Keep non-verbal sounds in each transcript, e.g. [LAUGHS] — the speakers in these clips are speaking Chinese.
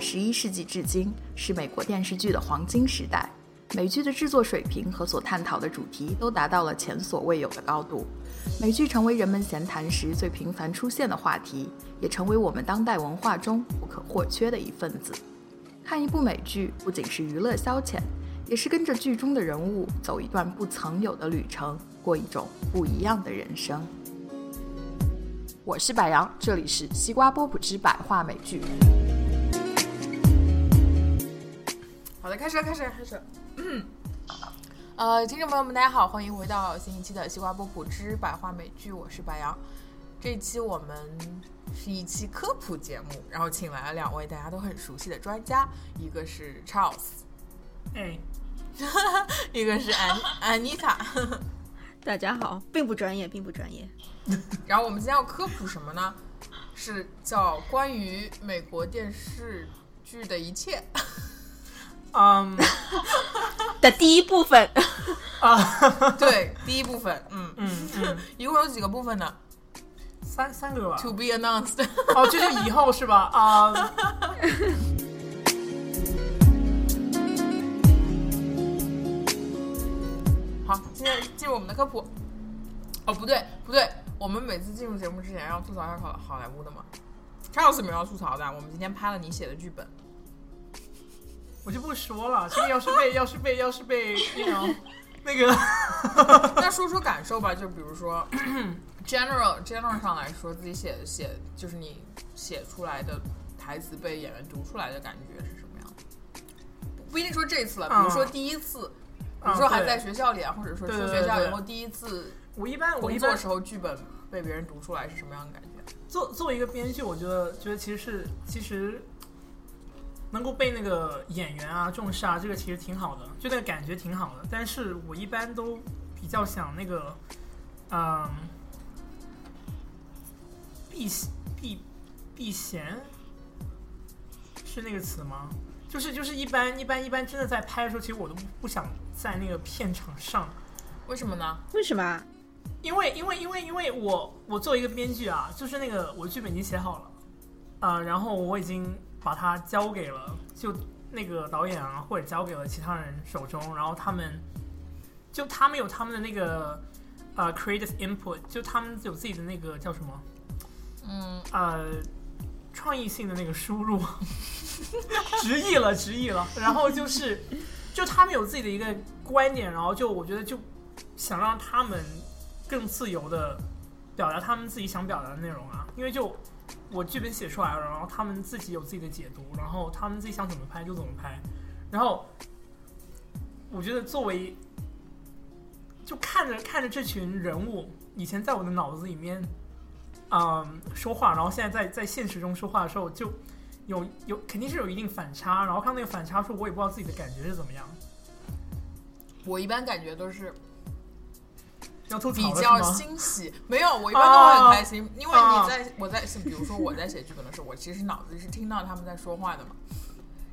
十一世纪至今是美国电视剧的黄金时代，美剧的制作水平和所探讨的主题都达到了前所未有的高度。美剧成为人们闲谈时最频繁出现的话题，也成为我们当代文化中不可或缺的一份子。看一部美剧不仅是娱乐消遣，也是跟着剧中的人物走一段不曾有的旅程，过一种不一样的人生。我是白杨，这里是西瓜波普之百话美剧。好的，开始了，开始，开始。呃，听众朋友们，大家好，欢迎回到新一期的西瓜波普之百话美剧，我是白杨。这一期我们是一期科普节目，然后请来了两位大家都很熟悉的专家，一个是 Charles，哎，[LAUGHS] 一个是安安妮塔。[LAUGHS] 大家好，并不专业，并不专业。然后我们今天要科普什么呢？是叫关于美国电视剧的一切。嗯，[LAUGHS] 的第一部分 [LAUGHS] 啊，[LAUGHS] 对，第一部分，嗯嗯嗯，一共有几个部分呢三三个吧。？To be announced。哦，这就以后是吧？啊，好，现在进入我们的科普。哦，不对，不对，我们每次进入节目之前要吐槽一下好好莱坞的嘛。Charles 没有要吐槽的，我们今天拍了你写的剧本。我就不说了。这个要是被 [LAUGHS] 要是被要是被那种那个，[LAUGHS] 那说说感受吧，就比如说 [COUGHS] general general 上来说，自己写写就是你写出来的台词被演员读出来的感觉是什么样的？不不一定说这次了，比如说第一次，比如说还在学校里啊，或者说出对对学校以后第一次我一般我工一般作时候剧本被别人读出来是什么样的感觉？做作为一个编剧，我觉得觉得其实是其实能够被那个演员啊重视啊，这个其实挺好的，就那个感觉挺好的。但是我一般都比较想那个，嗯，避避避嫌是那个词吗？就是就是一般一般一般真的在拍的时候，其实我都不不想在那个片场上。为什么呢？为什么？因为因为因为因为我我作为一个编剧啊，就是那个我剧本已经写好了，啊、然后我已经把它交给了就那个导演啊，或者交给了其他人手中，然后他们就他们有他们的那个呃 creative input，就他们有自己的那个叫什么？嗯，呃创意性的那个输入，[LAUGHS] 直译了直译了，然后就是就他们有自己的一个观点，然后就我觉得就想让他们更自由的表达他们自己想表达的内容啊，因为就我剧本写出来了，然后他们自己有自己的解读，然后他们自己想怎么拍就怎么拍，然后我觉得作为就看着看着这群人物以前在我的脑子里面。嗯，说话，然后现在在在现实中说话的时候，就有有肯定是有一定反差，然后看那个反差时候，我也不知道自己的感觉是怎么样。我一般感觉都是要吐槽比较？欣喜，没有，我一般都会很开心，因为哦你在我在比如说我在写剧本的时候，我其实脑子里是听到他们在说话的嘛。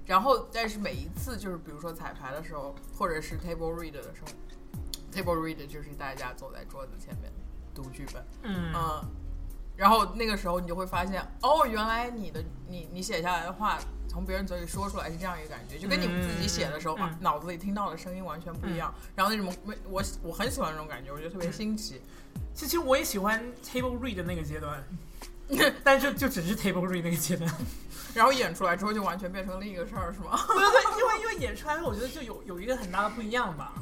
然后，但是每一次就是比如说彩排的时候，或者是 table read 的时候，table read 就是大家走在桌子前面读剧本，嗯嗯，然后那个时候你就会发现，哦，原来你的你你写下来的话，从别人嘴里说出来是这样一个感觉，就跟你们自己写的时候、嗯啊，脑子里听到的声音完全不一样。然后那种我我很喜欢这种感觉，我觉得特别新奇。其实我也喜欢 table read 的那个阶段，[LAUGHS] 但就就只是 table read 那个阶段。然后演出来之后就完全变成另一个事儿，是吗？[LAUGHS] 对因为因为演出来，我觉得就有有一个很大的不一样吧。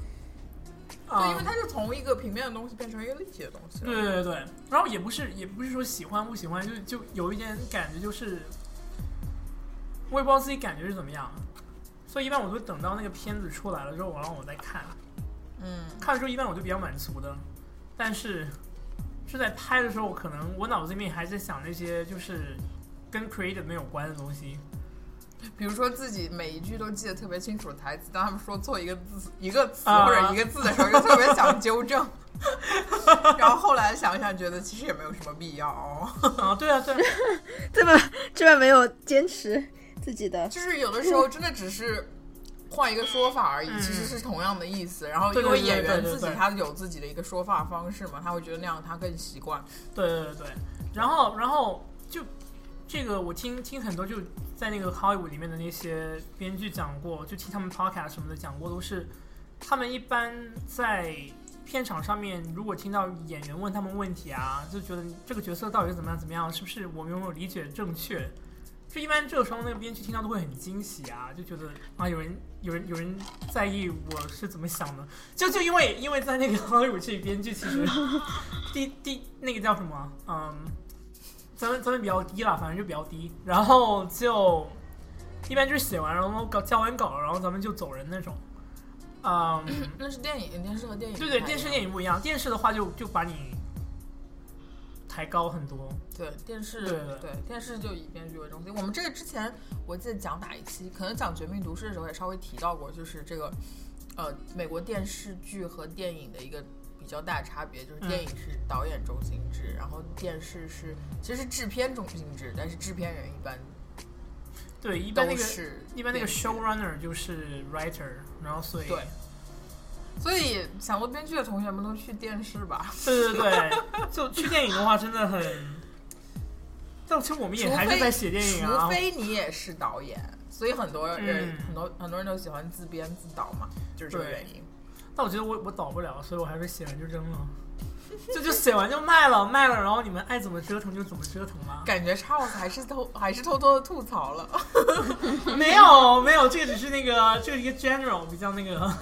对，因为嗯它是从一个平面的东西变成一个立体的东西对对对，然后也不是也不是说喜欢不喜欢，就就有一点感觉，就是我也不知道自己感觉是怎么样，所以一般我都等到那个片子出来了之后，然后我再看，嗯，看了之后一般我就比较满足的，但是是在拍的时候，可能我脑子里面还在想那些就是跟 creative 没有关的东西，比如说自己每一句都记得特别清楚的台词，当他们说错一个字、一个词啊。或者一个字的时候，就特别想纠正。[LAUGHS] 然后后来想想，觉得其实也没有什么必要、哦。啊，对啊对啊，[LAUGHS] 这么这么没有坚持自己的，就是有的时候真的只是换一个说法而已，嗯其实是同样的意思。然后因为演员自己他有自己的一个说法方式嘛，他会觉得那样他更习惯。对对对对，然后然后就这个我听听很多就在那个 Hollywood 里面的那些编剧讲过，就听他们 podcast 什么的讲过，都是他们一般在片场上面，如果听到演员问他们问题啊，就觉得这个角色到底是怎么样怎么样，是不是我们有没有理解正确？就一般这个时候，那个编剧听到都会很惊喜啊，就觉得啊，有人有人有人在意我是怎么想的。就就因为因为在那个 Hollywood 这里，编剧其实 [LAUGHS] 第第那个叫什么，嗯，咱们咱们比较低啦，反正就比较低。然后就一般就是写完，然后搞交完稿，然后咱们就走人那种。嗯，那是电影，电视和电影对对，电视电影不一样，电视的话就就把你抬高很多。对电视对对电视就以编剧为中心。我们这个之前我记得讲哪一期，可能讲《绝命毒师》的时候也稍微提到过，就是这个呃美国电视剧和电影的一个比较大的差别，就是电影是导演中心制，然后电视是其实是制片中心制，但是制片人一般。对，一般那个是一般那个 showrunner 就是 writer，然后所以对所以想做编剧的同学们都去电视吧。对对对，[LAUGHS] 就去电影的话真的很，但其实我们也还是在写电影啊除。非你也是导演，所以很多人、嗯很多很多人都喜欢自编自导嘛，就是这个原因。但我觉得我我导不了，所以我还是写完就扔了。[LAUGHS] 就就写完就卖了，卖了，然后你们爱怎么折腾就怎么折腾吧。感觉 Charles 还是偷还是偷偷的吐槽了。[LAUGHS] 没有没有，这个只是那个这个一个 general 比较那个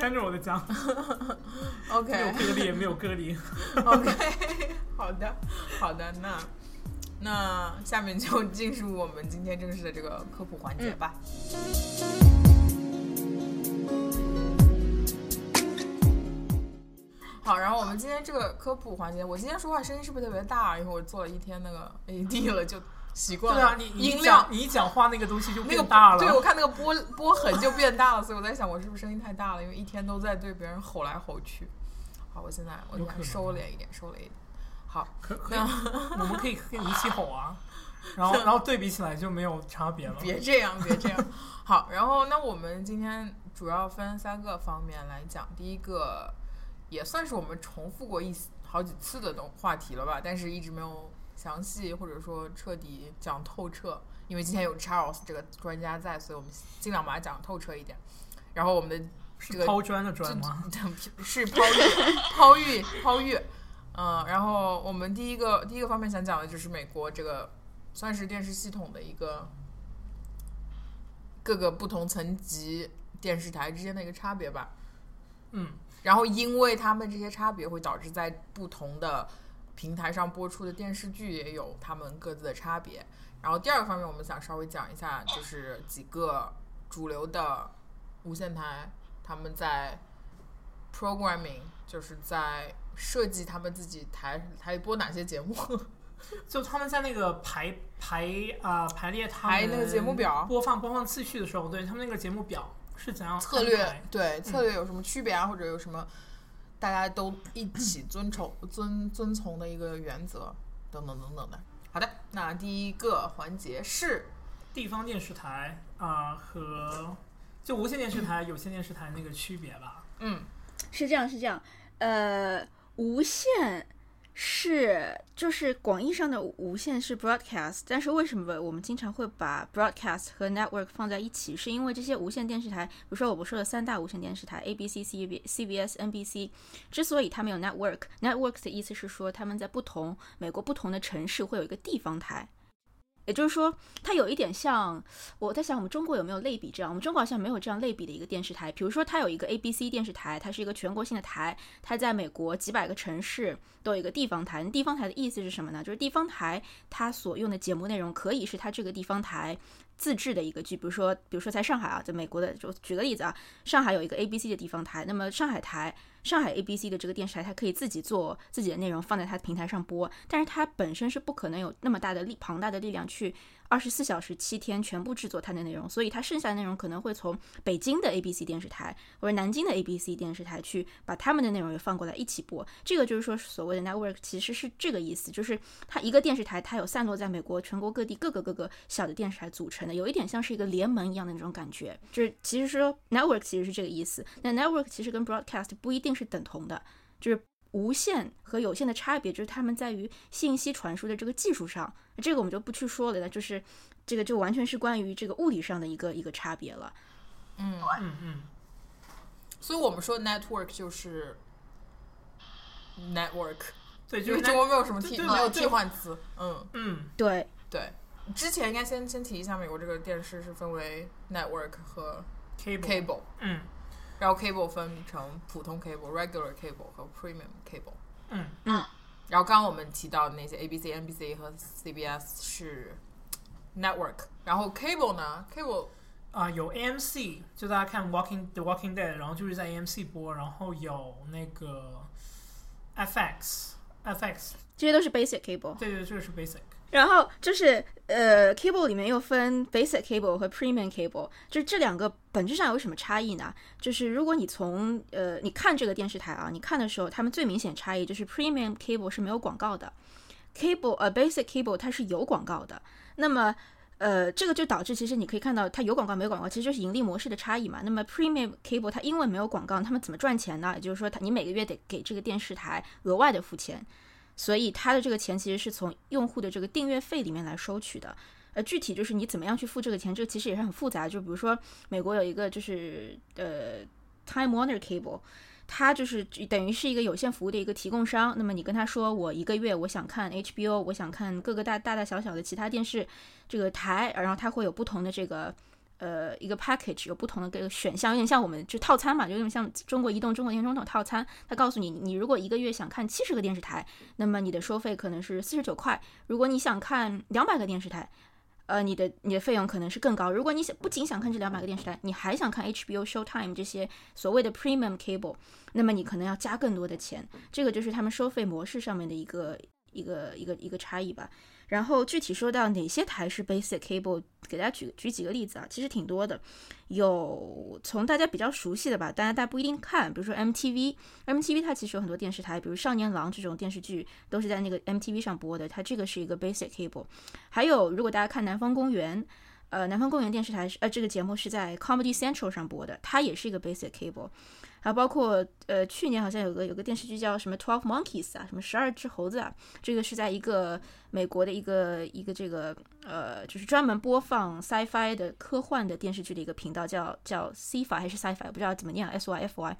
general 的讲，[LAUGHS] 没有 OK 个例，没有割裂。OK，好的好的，那那下面就进入我们今天正式的这个科普环节吧。好，然后我们今天这个科普环节，我今天说话声音是不是特别大？因为我做了一天那个 AD 了，就习惯了。对啊，你你音量你一讲话那个东西就那个变大了。对我看那个波波痕就变大了，所以我在想我是不是声音太大了，因为一天都在对别人吼来吼去。好，我现在我现在有可能收敛一点，收敛一点。好，可可以，我们可以跟你一起吼啊，[LAUGHS] 然后然后对比起来就没有差别了。别这样，别这样。好，然后那我们今天主要分三个方面来讲。第一个也算是我们重复过一好几次的东话题了吧，但是一直没有详细或者说彻底讲透彻。因为今天有 Charles 这个专家在，所以我们尽量把它讲透彻一点。然后我们的这个抛砖的砖吗？[LAUGHS] 是抛玉，抛玉，抛玉。嗯，然后我们第一个第一个方面想讲的就是美国这个算是电视系统的一个各个不同层级电视台之间的一个差别吧。嗯，然后因为他们这些差别，会导致在不同的平台上播出的电视剧也有他们各自的差别。然后第二个方面，我们想稍微讲一下，就是几个主流的无线台，他们在 programming，就是在设计他们自己台台里播哪些节目。[LAUGHS] 就他们在那个排排啊、排列他们排那个节目表播放播放次序的时候，对他们那个节目表是怎样策略对策略有什么区别啊，或者有什么大家都一起遵从遵遵从的一个原则等等等等的。好的，那第一个环节是地方电视台啊、和就无线电视台、有线电视台那个区别吧。嗯是这样，是这样。呃，无线是就是广义上的无线是 broadcast，但是为什么我们经常会把 broadcast 和 network 放在一起？是因为这些无线电视台，比如说我们说的三大无线电视台 ABC、CB、CBS、NBC，之所以它们有 network，network 的意思是说他们在不同美国不同的城市会有一个地方台。也就是说，它有一点像我在想，我们中国有没有类比这样？我们中国好像没有这样类比的一个电视台。比如说，它有一个 ABC 电视台，它是一个全国性的台，它在美国几百个城市都有一个地方台。地方台的意思是什么呢？就是地方台它所用的节目内容可以是它这个地方台自制的一个剧，比如说，比如说在上海啊，在美国的，就举个例子啊，上海有一个 ABC 的地方台，那么上海台。上海 ABC 的这个电视台，它可以自己做自己的内容放在它的平台上播，但是它本身是不可能有那么大的力庞大的力量去二十四小时七天全部制作它的内容，所以它剩下的内容可能会从北京的 ABC 电视台或者南京的 ABC 电视台去把他们的内容也放过来一起播。这个就是说所谓的 network 其实是这个意思，就是它一个电视台它有散落在美国全国各地各个各个小的电视台组成的，有一点像是一个联盟一样的那种感觉。就是其实说 network 其实是这个意思，那 network 其实跟 broadcast 不一定是等同的。就是无线和有线的差别就是它们在于信息传输的这个技术上，这个我们就不去说了，就是这个就完全是关于这个物理上的一个一个差别了。嗯嗯嗯，所以我们说 network 就是 network，对，就是中国没有什么替没有替换词。嗯，嗯，对，对。之前应该先先提一下，美国这个电视是分为 network 和 cable，cable，嗯然后 cable 分成普通 cable、regular cable 和 premium cable。嗯然后刚刚我们提到的那些 ABC、NBC 和 CBS 是 network，然后 cable 呢，cable 啊、有 AMC，就大家看 Walking The Walking Dead，然后就是在 AMC 播，然后有那个 FX，FX，这些都是 basic cable。对对，这个是 basic。 然后就是呃，cable 里面又分 basic cable 和 premium cable，就是这两个本质上有什么差异呢？就是如果你从呃你看这个电视台啊，你看的时候，他们最明显差异就是 premium cable 是没有广告的，cable 呃 basic cable 它是有广告的。那么呃，这个就导致其实你可以看到它有广告没有广告，其实就是盈利模式的差异嘛。那么 premium cable 它因为没有广告，他们怎么赚钱呢？也就是说，它你每个月得给这个电视台额外的付钱。所以它的这个钱其实是从用户的这个订阅费里面来收取的。呃，具体就是你怎么样去付这个钱，这个其实也是很复杂。就比如说美国有一个就是呃 Time Warner Cable，它就是等于是一个有线服务的一个提供商。那么你跟他说，我一个月我想看 HBO，我想看各个大大大小小的其他电视这个台，然后它会有不同的这个。呃，一个 package 有不同的这个选项，有点像我们就套餐嘛，就有点像中国移动、中国联通这种套餐。它告诉你，你如果一个月想看七十个电视台，那么你的收费可能是四十九块；如果你想看两百个电视台，呃，你的你的费用可能是更高。如果你想不仅想看这两百个电视台，你还想看 HBO、Showtime 这些所谓的 premium cable，那么你可能要加更多的钱。这个就是他们收费模式上面的一个一个一个一个差异吧。然后具体说到哪些台是 basic cable，给大家举举几个例子啊，其实挺多的。有从大家比较熟悉的吧，当然大家不一定看，比如说 MTV，MTV 它其实有很多电视台，比如《少年郎》这种电视剧都是在那个 MTV 上播的，它这个是一个 basic cable。还有如果大家看《南方公园》，呃，《南方公园》电视台是呃这个节目是在 Comedy Central 上播的，它也是一个 basic cable。还有包括呃，去年好像有个有个电视剧叫什么 Twelve Monkeys 啊，什么十二只猴子啊，这个是在一个美国的一个一个这个呃，就是专门播放 sci-fi 的科幻的电视剧的一个频道，叫叫 Sci-Fi 还是 Sci-Fi，不知道怎么念，S Y F Y。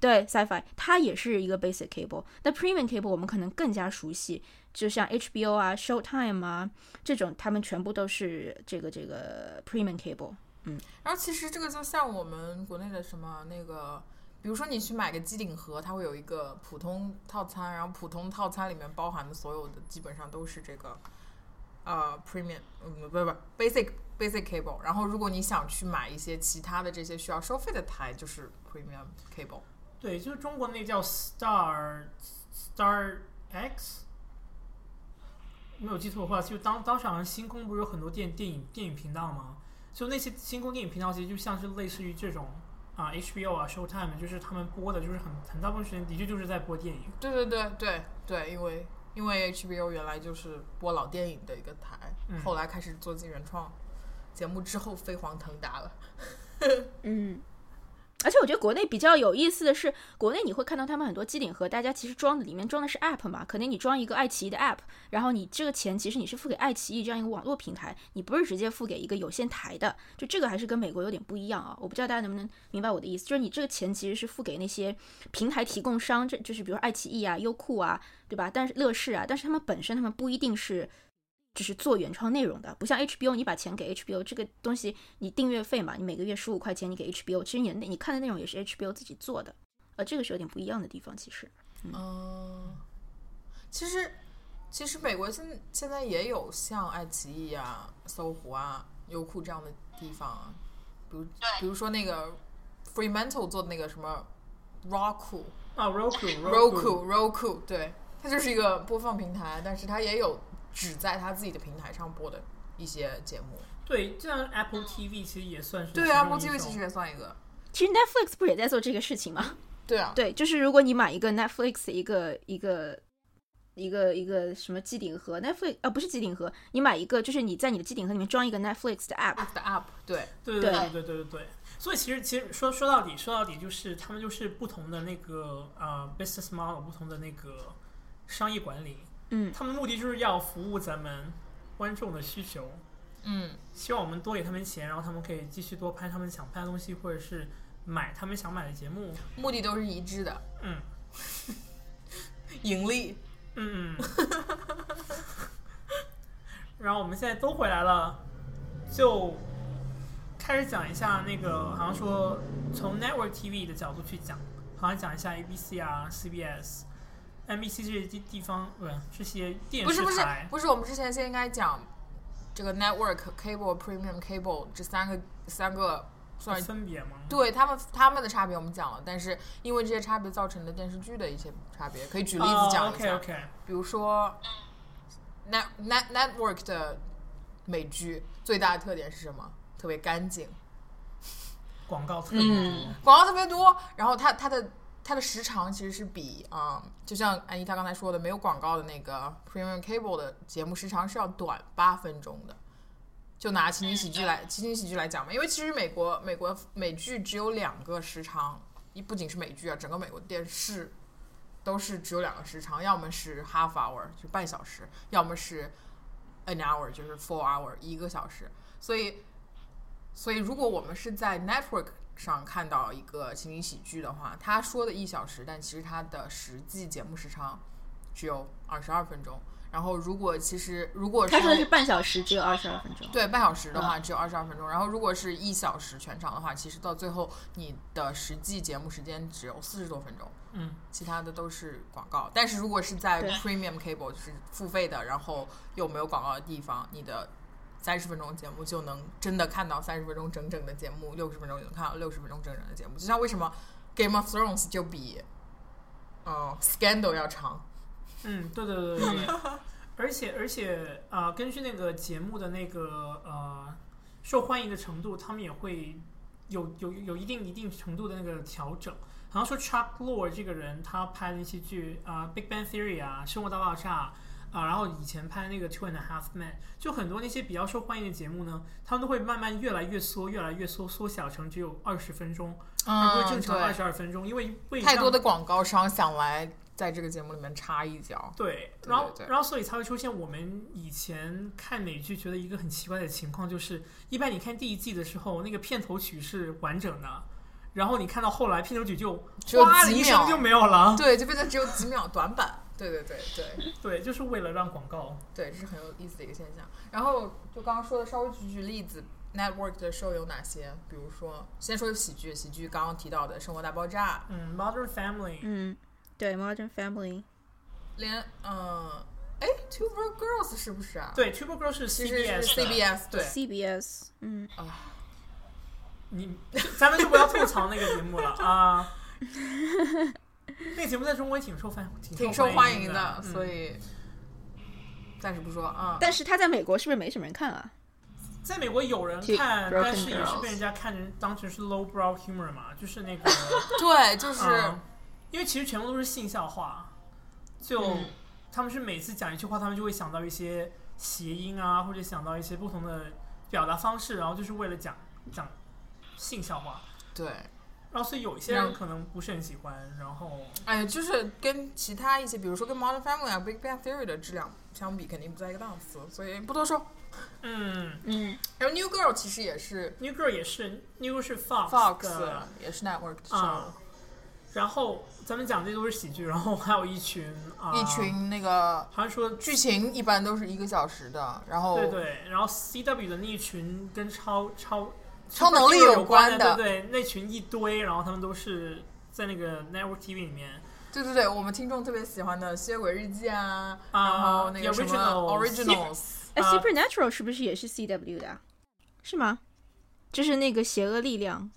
对，Sci-Fi 它也是一个 basic cable。那 premium cable 我们可能更加熟悉，就像 HBO 啊、Showtime 啊这种，他们全部都是这个这个 premium cable。然后其实这个就像我们国内的什么那个，比如说你去买个机顶盒，它会有一个普通套餐，然后普通套餐里面包含的所有的基本上都是这个呃 premium，嗯不不 basic basic cable。然后如果你想去买一些其他的这些需要收费的台，就是 premium cable。对，就是中国那叫 Star Star X，没有记错的话，就当当时好像星空不是有很多电电影电影频道吗？就那些星空电影频道，其实就像是类似于这种啊 HBO 啊 Showtime，就是他们播的，就是很很大部分时间的确就是在播电影。对对对对对，因为因为 HBO 原来就是播老电影的一个台，嗯后来开始做自己原创节目之后飞黄腾达了。[LAUGHS] 嗯，而且我觉得国内比较有意思的是，国内你会看到他们很多机顶盒，大家其实装的里面装的是 app 嘛，可能你装一个爱奇艺的 app，然后你这个钱其实你是付给爱奇艺这样一个网络平台，你不是直接付给一个有线台的，就这个还是跟美国有点不一样啊。我不知道大家能不能明白我的意思，就是你这个钱其实是付给那些平台提供商，这就是比如爱奇艺啊、优酷啊，对吧？但是乐视啊，但是他们本身他们不一定是。就是做原创内容的，不像 HBO，你把钱给 HBO 这个东西，你订阅费嘛，你每个月十五块钱你给 HBO，其实你的你看的内容也是 HBO 自己做的，呃，这个是有点不一样的地方，其实。嗯，其实其实美国现现在也有像爱奇艺啊、搜狐啊、优酷这样的地方啊，比如比如说那个 Fremantle 做的那个什么 Roku 啊，Roku Roku Roku，对，它就是一个播放平台，但是它也有只在他自己的平台上播的一些节目。对就像 apple tv 其实也算是对 apple tv 其实也算一个。其实 netflix 不也在做这个事情吗？对啊。对就是如果你买一个 netflix 一个一个一个一个什么机顶盒 netflix 啊不是机顶盒你买一个就是你在你的机顶盒里面装一个 netflix 的 app 的 app 对对对。对对对对。所以其实其实说说到底说到底就是他们就是不同的那个呃 business model 不同的那个商业管理嗯，他们的目的就是要服务咱们观众的需求，嗯，希望我们多给他们钱，然后他们可以继续多拍他们想拍的东西，或者是买他们想买的节目。目的都是一致的，嗯。盈利。嗯嗯。[LAUGHS] 然后我们现在都回来了，就开始讲一下那个，好像说从 network TV 的角度去讲，好像讲一下 ABC 啊、CBS、NBC 这些地地方，不是这些电视不是不是。不是，我们之前先应该讲这个 network、cable、premium cable 这三个三个算分别吗？对他们他们的差别我们讲了，但是因为这些差别造成的电视剧的一些差别，可以举例子讲一下。OK OK，比如说 net net network 的美剧最大的特点是什么？特别干净，广告特别多。嗯广告特别多，然后它它的它的时长其实是比啊、嗯就像安妮她刚才说的，没有广告的那个 premium cable 的节目时长是要短八分钟的。就拿情景喜剧来情景喜剧来讲嘛，因为其实美国美国美剧只有两个时长，一不仅是美剧啊，整个美国电视都是只有两个时长，要么是 half hour 就半小时，要么是 an hour 就是 four hour 一个小时。所以，所以如果我们是在 network 上看到一个情景喜剧的话，他说的一小时，但其实他的实际节目时长只有二十二分钟。然后，如果其实如果他说的是半小时，只有二十二分钟。对，半小时的话只有二十二分钟。然后如果是一小时全场的话，其实到最后你的实际节目时间只有四十多分钟，嗯，其他的都是广告。但是如果是在 Premium Cable 就是付费的，然后又没有广告的地方，你的三十分钟节目就能真的看到三十分钟整整的节目，六十分钟就能看到六十分钟整整的节目。就像为什么 Game of Thrones 就比呃 Scandal 要长，嗯，对对对对，而且而且啊、呃根据那个节目的那个呃受欢迎的程度，他们也会有有有一定一定程度的那个调整。好像说 Chuck Lorre 这个人，他拍的那些剧啊，Big Bang Theory》啊，《生活大爆炸》啊，然后以前拍那个《Two and a Half Men》，就很多那些比较受欢迎的节目呢，他们都会慢慢越来越缩，越来越缩，缩小成只有二十分钟，而不是正常二对十二分钟，因为为太多的广告商想来在这个节目里面插一脚。对，然后对然后所以才会出现我们以前看美剧觉得一个很奇怪的情况，就是一般你看第一季的时候，那个片头曲是完整的，然后你看到后来片头曲就哗的一声就没有了。对，就变成只有几秒短板。对对对对 [LAUGHS] 对，就是为了让广告。对，这是很有意思的一个现象。然后就刚刚说的，稍微举举例子，network 的 show 有哪些？比如说，先说喜剧，喜剧刚刚提到的《生活大爆炸嗯，Modern Family，嗯，对，Modern Family，》，连嗯，哎，Two Broke Girls 是不是啊？，对，Tuber Girl 是其实是 CBS 的 CBS 对。CBS，嗯啊，你咱们就不要吐槽那个节目了 [LAUGHS] 啊。[LAUGHS] 那个节目在中国也挺受欢挺挺受欢迎迎的，嗯所以暂时不说啊。但是他在美国是不是没什么人看啊？在美国有人看但是也是被人家看成当成是 low brow humor 嘛，就是那个，[LAUGHS] 对，就是、嗯因为其实全部都是性笑话，就、嗯他们是每次讲一句话，他们就会想到一些谐音啊，或者想到一些不同的表达方式，然后就是为了讲讲性笑话，对，然后所以有一些人可能不是很喜欢，然后哎，就是跟其他一些，比如说跟 Modern Family 啊、Big Bang Theory 的质量相比，肯定不在一个档次，所以不多说。嗯嗯，然后 New Girl 其实也是，New Girl 也是，New Girl 是 Fox Fox 也是 Network 的 show，、啊。然后咱们讲这都是喜剧，然后还有一群啊，一群那个好像说剧情一般都是一个小时的，然后对对，然后 CW 的那一群跟超超超能力有有关的的，对对，那群一堆，然后他们都是在那个 Network TV 里面对对对，我们听众特别喜欢的《吸血鬼日记》啊，啊然后那个什么 Originals 哎 [LAUGHS] 啊，Supernatural 是不是也是 CW 的啊？是吗？就是那个邪恶力量，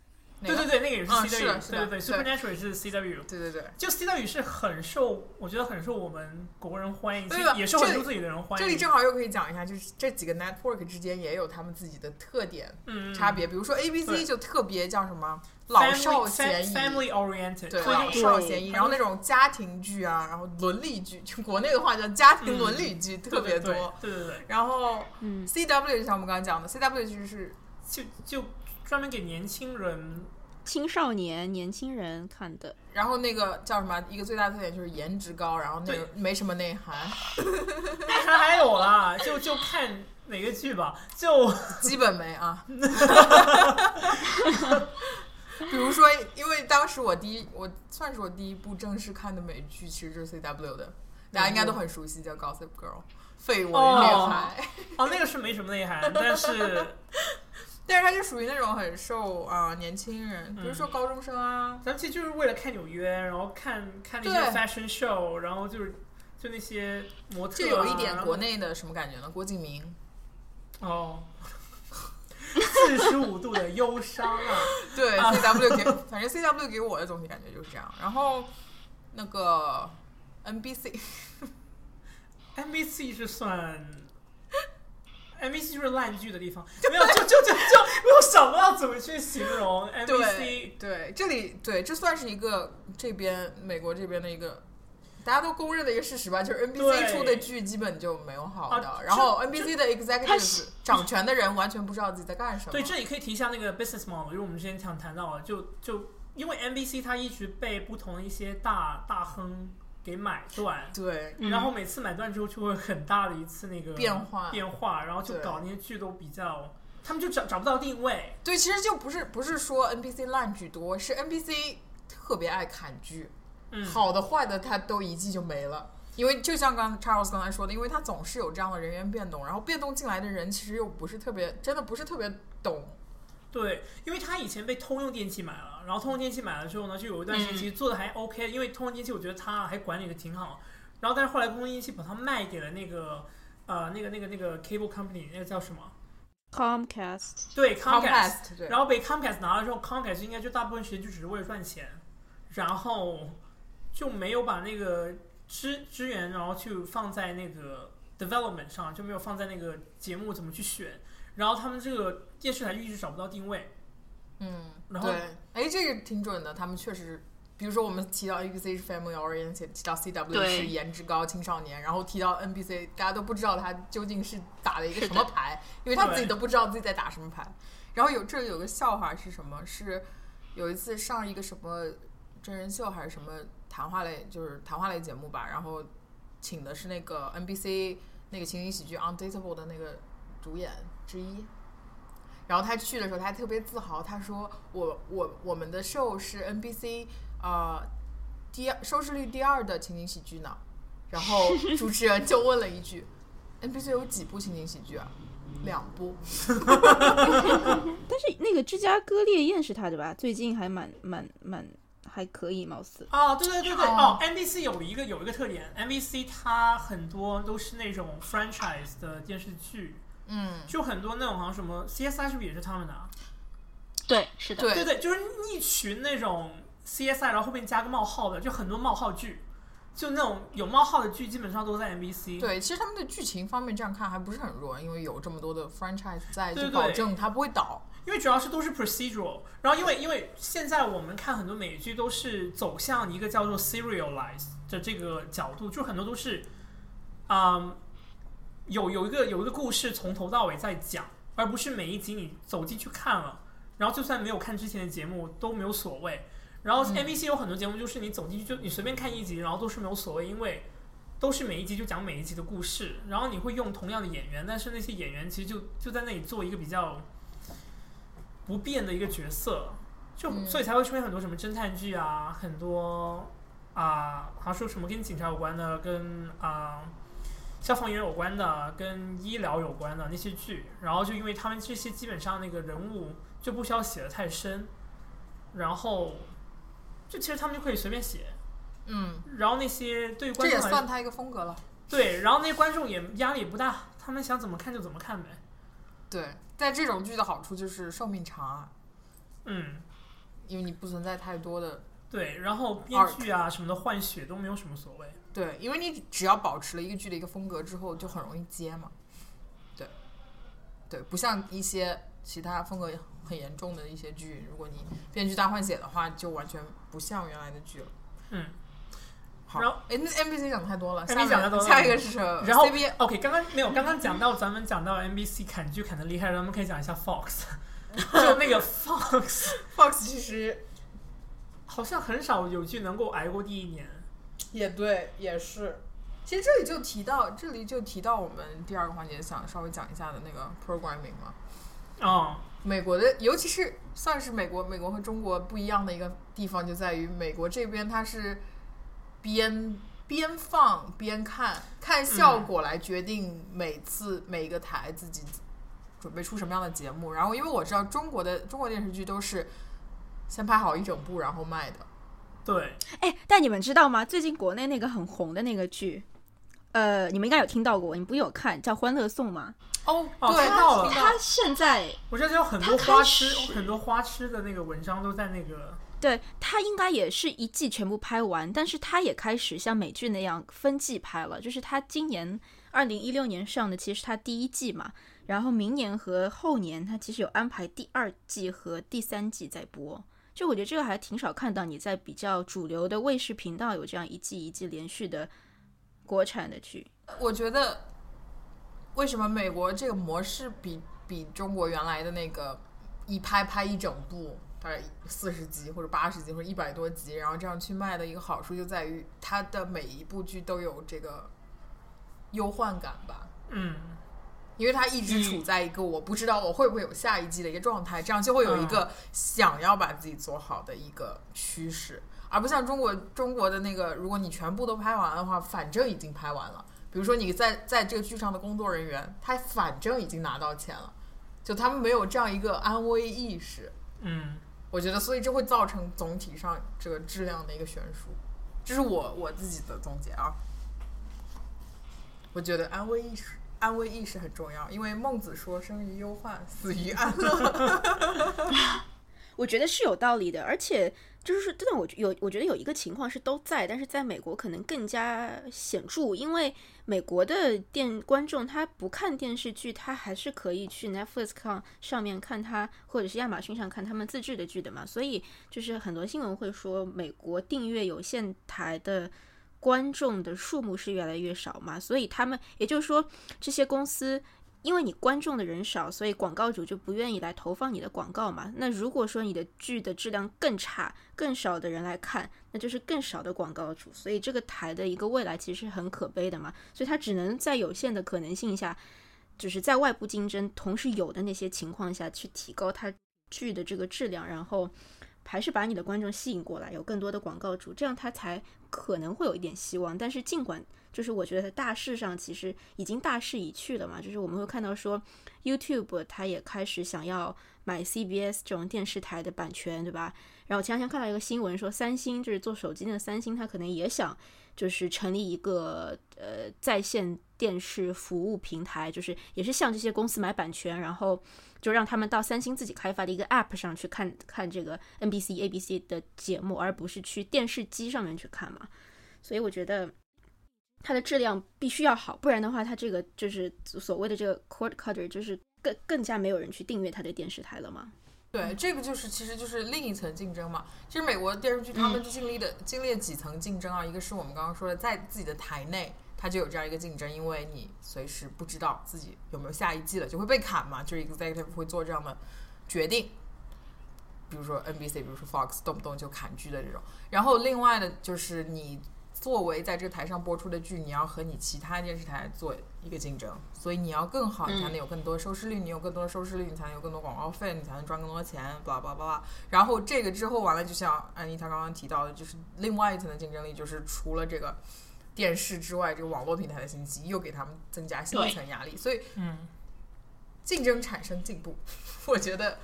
对对对，那个也是啊 CW，、是是的对对对，Supernatural 也是 CW。对对对，就 CW 是很受，我觉得很受我们国人欢迎，也受很多自己的人欢迎。这里正好又可以讲一下，就是这几个 network 之间也有他们自己的特点嗯差别。比如说 ABC 就特别叫什么老少咸宜，family oriented，老少咸宜，然后那种家庭剧啊，然后伦理剧，就国内的话叫家庭伦理剧特别多。对对对对，然后嗯，CW 就像我们刚刚讲的，CW 就是就就专门给年轻人，青少年、年轻人看的，然后那个叫什么？一个最大的特点就是颜值高，然后那个没什么内涵，内涵还有啦，就就看哪个剧吧，就 [LAUGHS] 基本没啊。[LAUGHS] 比如说，因为当时我第一，我算是我第一部正式看的美剧，其实就是 CW 的，大家应该都很熟悉，叫《Gossip Girl》，绯闻哦女孩。哦那个是没什么内涵，但是但是他就属于那种很受啊、年轻人，比如说高中生啊，咱们其实就是为了看纽约，然后看看那些 fashion show，然后就是就那些模特、啊，这有一点国内的什么感觉呢？郭敬明，哦，四十五度的忧伤啊，[LAUGHS] 对 CW 给，反正 CW 给我的总体感觉就是这样。然后那个 NBC，NBC 是算 NBC 就是烂剧的地方，没有就就就就没有想到怎么去形容 [LAUGHS] NBC 对对，这里对这算是一个这边美国这边的一个。大家都公认的一个事实吧，就是 NBC 对出的剧基本就没有好的，啊然后这 NBC 的 executives 掌权的人完全不知道自己在干什么。对，这里可以提一下那个 business model，就是我们之前想谈到的，就就因为 NBC 它一直被不同的一些大大亨给买断，对嗯然后每次买断之后就会很大的一次那个变化变化，然后就搞那些剧都比较，他们就找找不到定位，对，其实就不是不是说 NBC 烂剧多，是 NBC 特别爱砍剧，嗯，好的坏的他都一季就没了。因为就像刚 Charles 刚才说的，因为他总是有这样的人员变动，然后变动进来的人其实又不是特别，真的不是特别懂。对，因为他以前被通用电器买了，然后通用电器买了之后呢，就有一段时间嗯。其实做的还 OK，、因为通用电器我觉得他还管理的挺好，然后但是后来通用电器把它卖给了那个呃那个那个那个 cable company，那个叫什么？Comcast，对 Comcast，对，然后被 Comcast 拿了之后，Comcast 应该就大部分时间就只是为了赚钱，然后就没有把那个资资源，然后去放在那个 development 上，就没有放在那个节目怎么去选，然后他们这个电视台就一直找不到定位，嗯，然后对，哎，这个挺准的，他们确实。比如说，我们提到 ABC 是 family oriented，提到 CW 是颜值高青少年，然后提到 NBC，大家都不知道他究竟是打了一个什么牌，因为他自己都不知道自己在打什么牌。然后有这里有个笑话是什么？是有一次上一个什么真人秀还是什么谈话类，就是谈话类节目吧，然后请的是那个 NBC 那个情景喜剧《Undateable》的那个主演之一。然后他去的时候，他还特别自豪，他说：“我我我们的 show 是 NBC 呃第二收视率第二的情景喜剧呢。”然后 [LAUGHS] 主持人就问了一句：“NBC 有几部情景喜剧啊？”两部。[LAUGHS] [LAUGHS] 但是那个芝加哥烈焰是他的吧？最近还蛮蛮蛮还可以，貌似。哦，对对对对，哦哦，NBC 有一个有一个特点，NBC 它很多都是那种 franchise 的电视剧，嗯，就很多那种好像什么 CSI 是不是也是他们的、啊？对，是的。对对对，就是一群那种 CSI，然后后面加个冒号的，就很多冒号剧，就那种有冒号的剧基本上都在 NBC。对，其实他们的剧情方面这样看还不是很弱，因为有这么多的 franchise 在，对对就保证它不会倒。因为主要是都是 procedural，然后因为因为现在我们看很多美剧都是走向一个叫做 serialize 的这个角度，就很多都是，嗯，有有一个有一个故事从头到尾在讲，而不是每一集你走进去看了，然后就算没有看之前的节目都没有所谓。然后嗯。NBC 有很多节目就是你走进去就你随便看一集，然后都是没有所谓，因为都是每一集就讲每一集的故事，然后你会用同样的演员，但是那些演员其实就就在那里做一个比较不变的一个角色，就、嗯。所以才会出现很多什么侦探剧啊，很多啊，好像说什么跟警察有关的，跟啊消防员有关的，跟医疗有关的那些剧，然后就因为他们这些基本上那个人物就不需要写的太深，然后就其实他们就可以随便写，嗯，然后那些对于观众这，也算他一个风格了。对，然后那些观众也压力也不大，他们想怎么看就怎么看呗。对，但这种剧的好处就是寿命长啊。嗯，因为你不存在太多的对，然后编剧啊什么的换血都没有什么所谓。对，因为你只要保持了一个剧的一个风格之后，就很容易接嘛。对，对，不像一些其他风格很严重的一些剧，如果你编剧大换血的话，就完全不像原来的剧了。嗯，好，然后哎，那 NBC 讲太多了，NBC 下讲太多了下一个是什么然后 OK，刚刚没有，刚刚讲到咱们讲到 NBC 砍剧砍的厉害，咱们可以讲一下 Fox，[LAUGHS] 就那个 [LAUGHS] Fox Fox 其实好像很少有剧能够挨过第一年。也对，也是。其实这里就提到，这里就提到我们第二个环节想稍微讲一下的那个 programming 嘛。哦，美国的，尤其是算是美国，美国和中国不一样的一个地方就在于，美国这边它是边边放边看，看效果来决定每次每一个台自己准备出什么样的节目。然后，因为我知道中国的中国电视剧都是先拍好一整部，然后卖的。对，哎，但你们知道吗？最近国内那个很红的那个剧，呃，你们应该有听到过，你不有看叫《欢乐颂》吗？哦，哦对，看到了他现在我觉得有很多花痴，始很多花痴的那个文章都在那个。对他应该也是一季全部拍完，但是他也开始像美剧那样分季拍了。就是他今年二零一六年上的，其实他第一季嘛，然后明年和后年他其实有安排第二季和第三季在播。就我觉得这个还挺少看到你在比较主流的卫视频道有这样一季一季连续的国产的剧。我觉得为什么美国这个模式比比中国原来的那个一拍拍一整部，大概四十集或者八十集或者一百多集，然后这样去卖的一个好处就在于它的每一部剧都有这个忧患感吧。嗯，因为他一直处在一个我不知道我会不会有下一季的一个状态，这样就会有一个想要把自己做好的一个趋势，而不像中国中国的那个，如果你全部都拍完的话，反正已经拍完了。比如说你在在这个剧上的工作人员，他反正已经拿到钱了，就他们没有这样一个安危意识。嗯，我觉得，所以这会造成总体上这个质量的一个悬殊，这是我我自己的总结啊。我觉得安危意识，安危意识很重要，因为孟子说：“生于忧患，死于安乐。[LAUGHS] 我觉得是有道理的，而且就是真的，我有我觉得有一个情况是都在，但是在美国可能更加显著，因为美国的电观众他不看电视剧，他还是可以去 Netflix 上面看他，或者是亚马逊上看他们自制的剧的嘛，所以就是很多新闻会说美国订阅有线台的。观众的数目是越来越少嘛，所以他们也就是说，这些公司因为你观众的人少，所以广告主就不愿意来投放你的广告嘛。那如果说你的剧的质量更差，更少的人来看，那就是更少的广告主。所以这个台的一个未来其实很可悲的嘛。所以它只能在有限的可能性下，就是在外部竞争同时有的那些情况下去提高它剧的这个质量，然后还是把你的观众吸引过来，有更多的广告主，这样他才可能会有一点希望。但是尽管就是我觉得大势上其实已经大势已去了嘛，就是我们会看到说 YouTube 它也开始想要买 CBS 这种电视台的版权，对吧？然后前两天看到一个新闻说，三星就是做手机那个三星，它可能也想就是成立一个呃在线电视服务平台，就是也是向这些公司买版权，然后就让他们到三星自己开发的一个 App 上去看看这个 NBC、ABC 的节目，而不是去电视机上面去看嘛。所以我觉得它的质量必须要好，不然的话，它这个就是所谓的这个 cord cutter，就是更更加没有人去订阅他的电视台了吗。对，这个就是其实就是另一层竞争嘛。其实美国电视剧他们就经历的、经历了几层竞争啊，一个是我们刚刚说的，在自己的台内。它就有这样一个竞争，因为你随时不知道自己有没有下一季了，就会被砍嘛，就是 executive 会做这样的决定。比如说 NBC，比如说 Fox，动不动就砍剧的这种。然后另外的就是你作为在这个台上播出的剧，你要和你其他电视台做一个竞争，所以你要更好，你才能有更多收视率，你有更多的收视率，你才能有更多广告费，你才能赚更多钱，巴拉巴拉巴拉。然后这个之后完了，就像安妮她刚刚提到的，就是另外一层的竞争力，就是除了这个。电视之外，这个网络平台的信息又给他们增加新一层压力，所以，嗯，竞争产生进步，[LAUGHS] 我觉得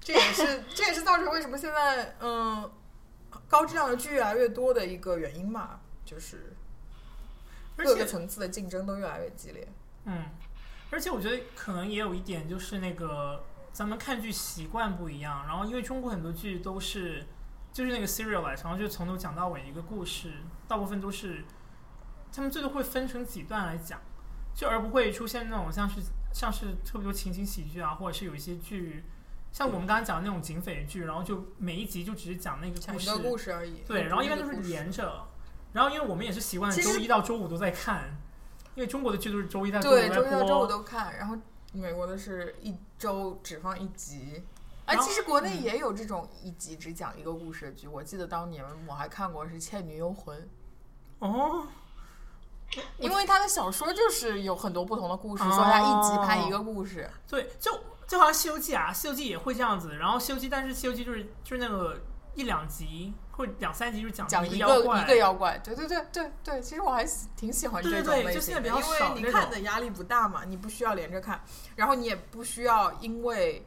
这也是 [LAUGHS] 这也是造成为什么现在嗯高质量的剧越来越多的一个原因嘛，就是各个层次的竞争都越来越激烈。嗯，而且我觉得可能也有一点就是那个咱们看剧习惯不一样，然后因为中国很多剧都是就是那个 serialize，然后就从头讲到尾一个故事，大部分都是他们最多会分成几段来讲，就而不会出现那种像是像是特别多情景喜剧啊，或者是有一些剧。像我们刚刚讲的那种警匪剧，然后就每一集就只是讲那个故事，故事而已。对，然后一般都是连着。然后因为我们也是习惯周一到周五都在看，因为中国的剧都是周一到周五对，周一到周五。都看，然后美国的是一周只放一集。哎，其实国内也有这种一集只讲一个故事的剧，我记得当年我还看过是《倩女幽魂》，哦，因为他的小说就是有很多不同的故事，哦所以他一集拍一个故事。对，就就好像《西游记》啊，《西游记》也会这样子。然后《西游记》，但是《西游记》就是就是那个一两集或者两三集，就讲讲一。个一个妖怪，对对对对对，其实我还喜挺喜欢这种类型的，现在比较少因为你看的压力不大嘛，你不需要连着看，然后你也不需要因为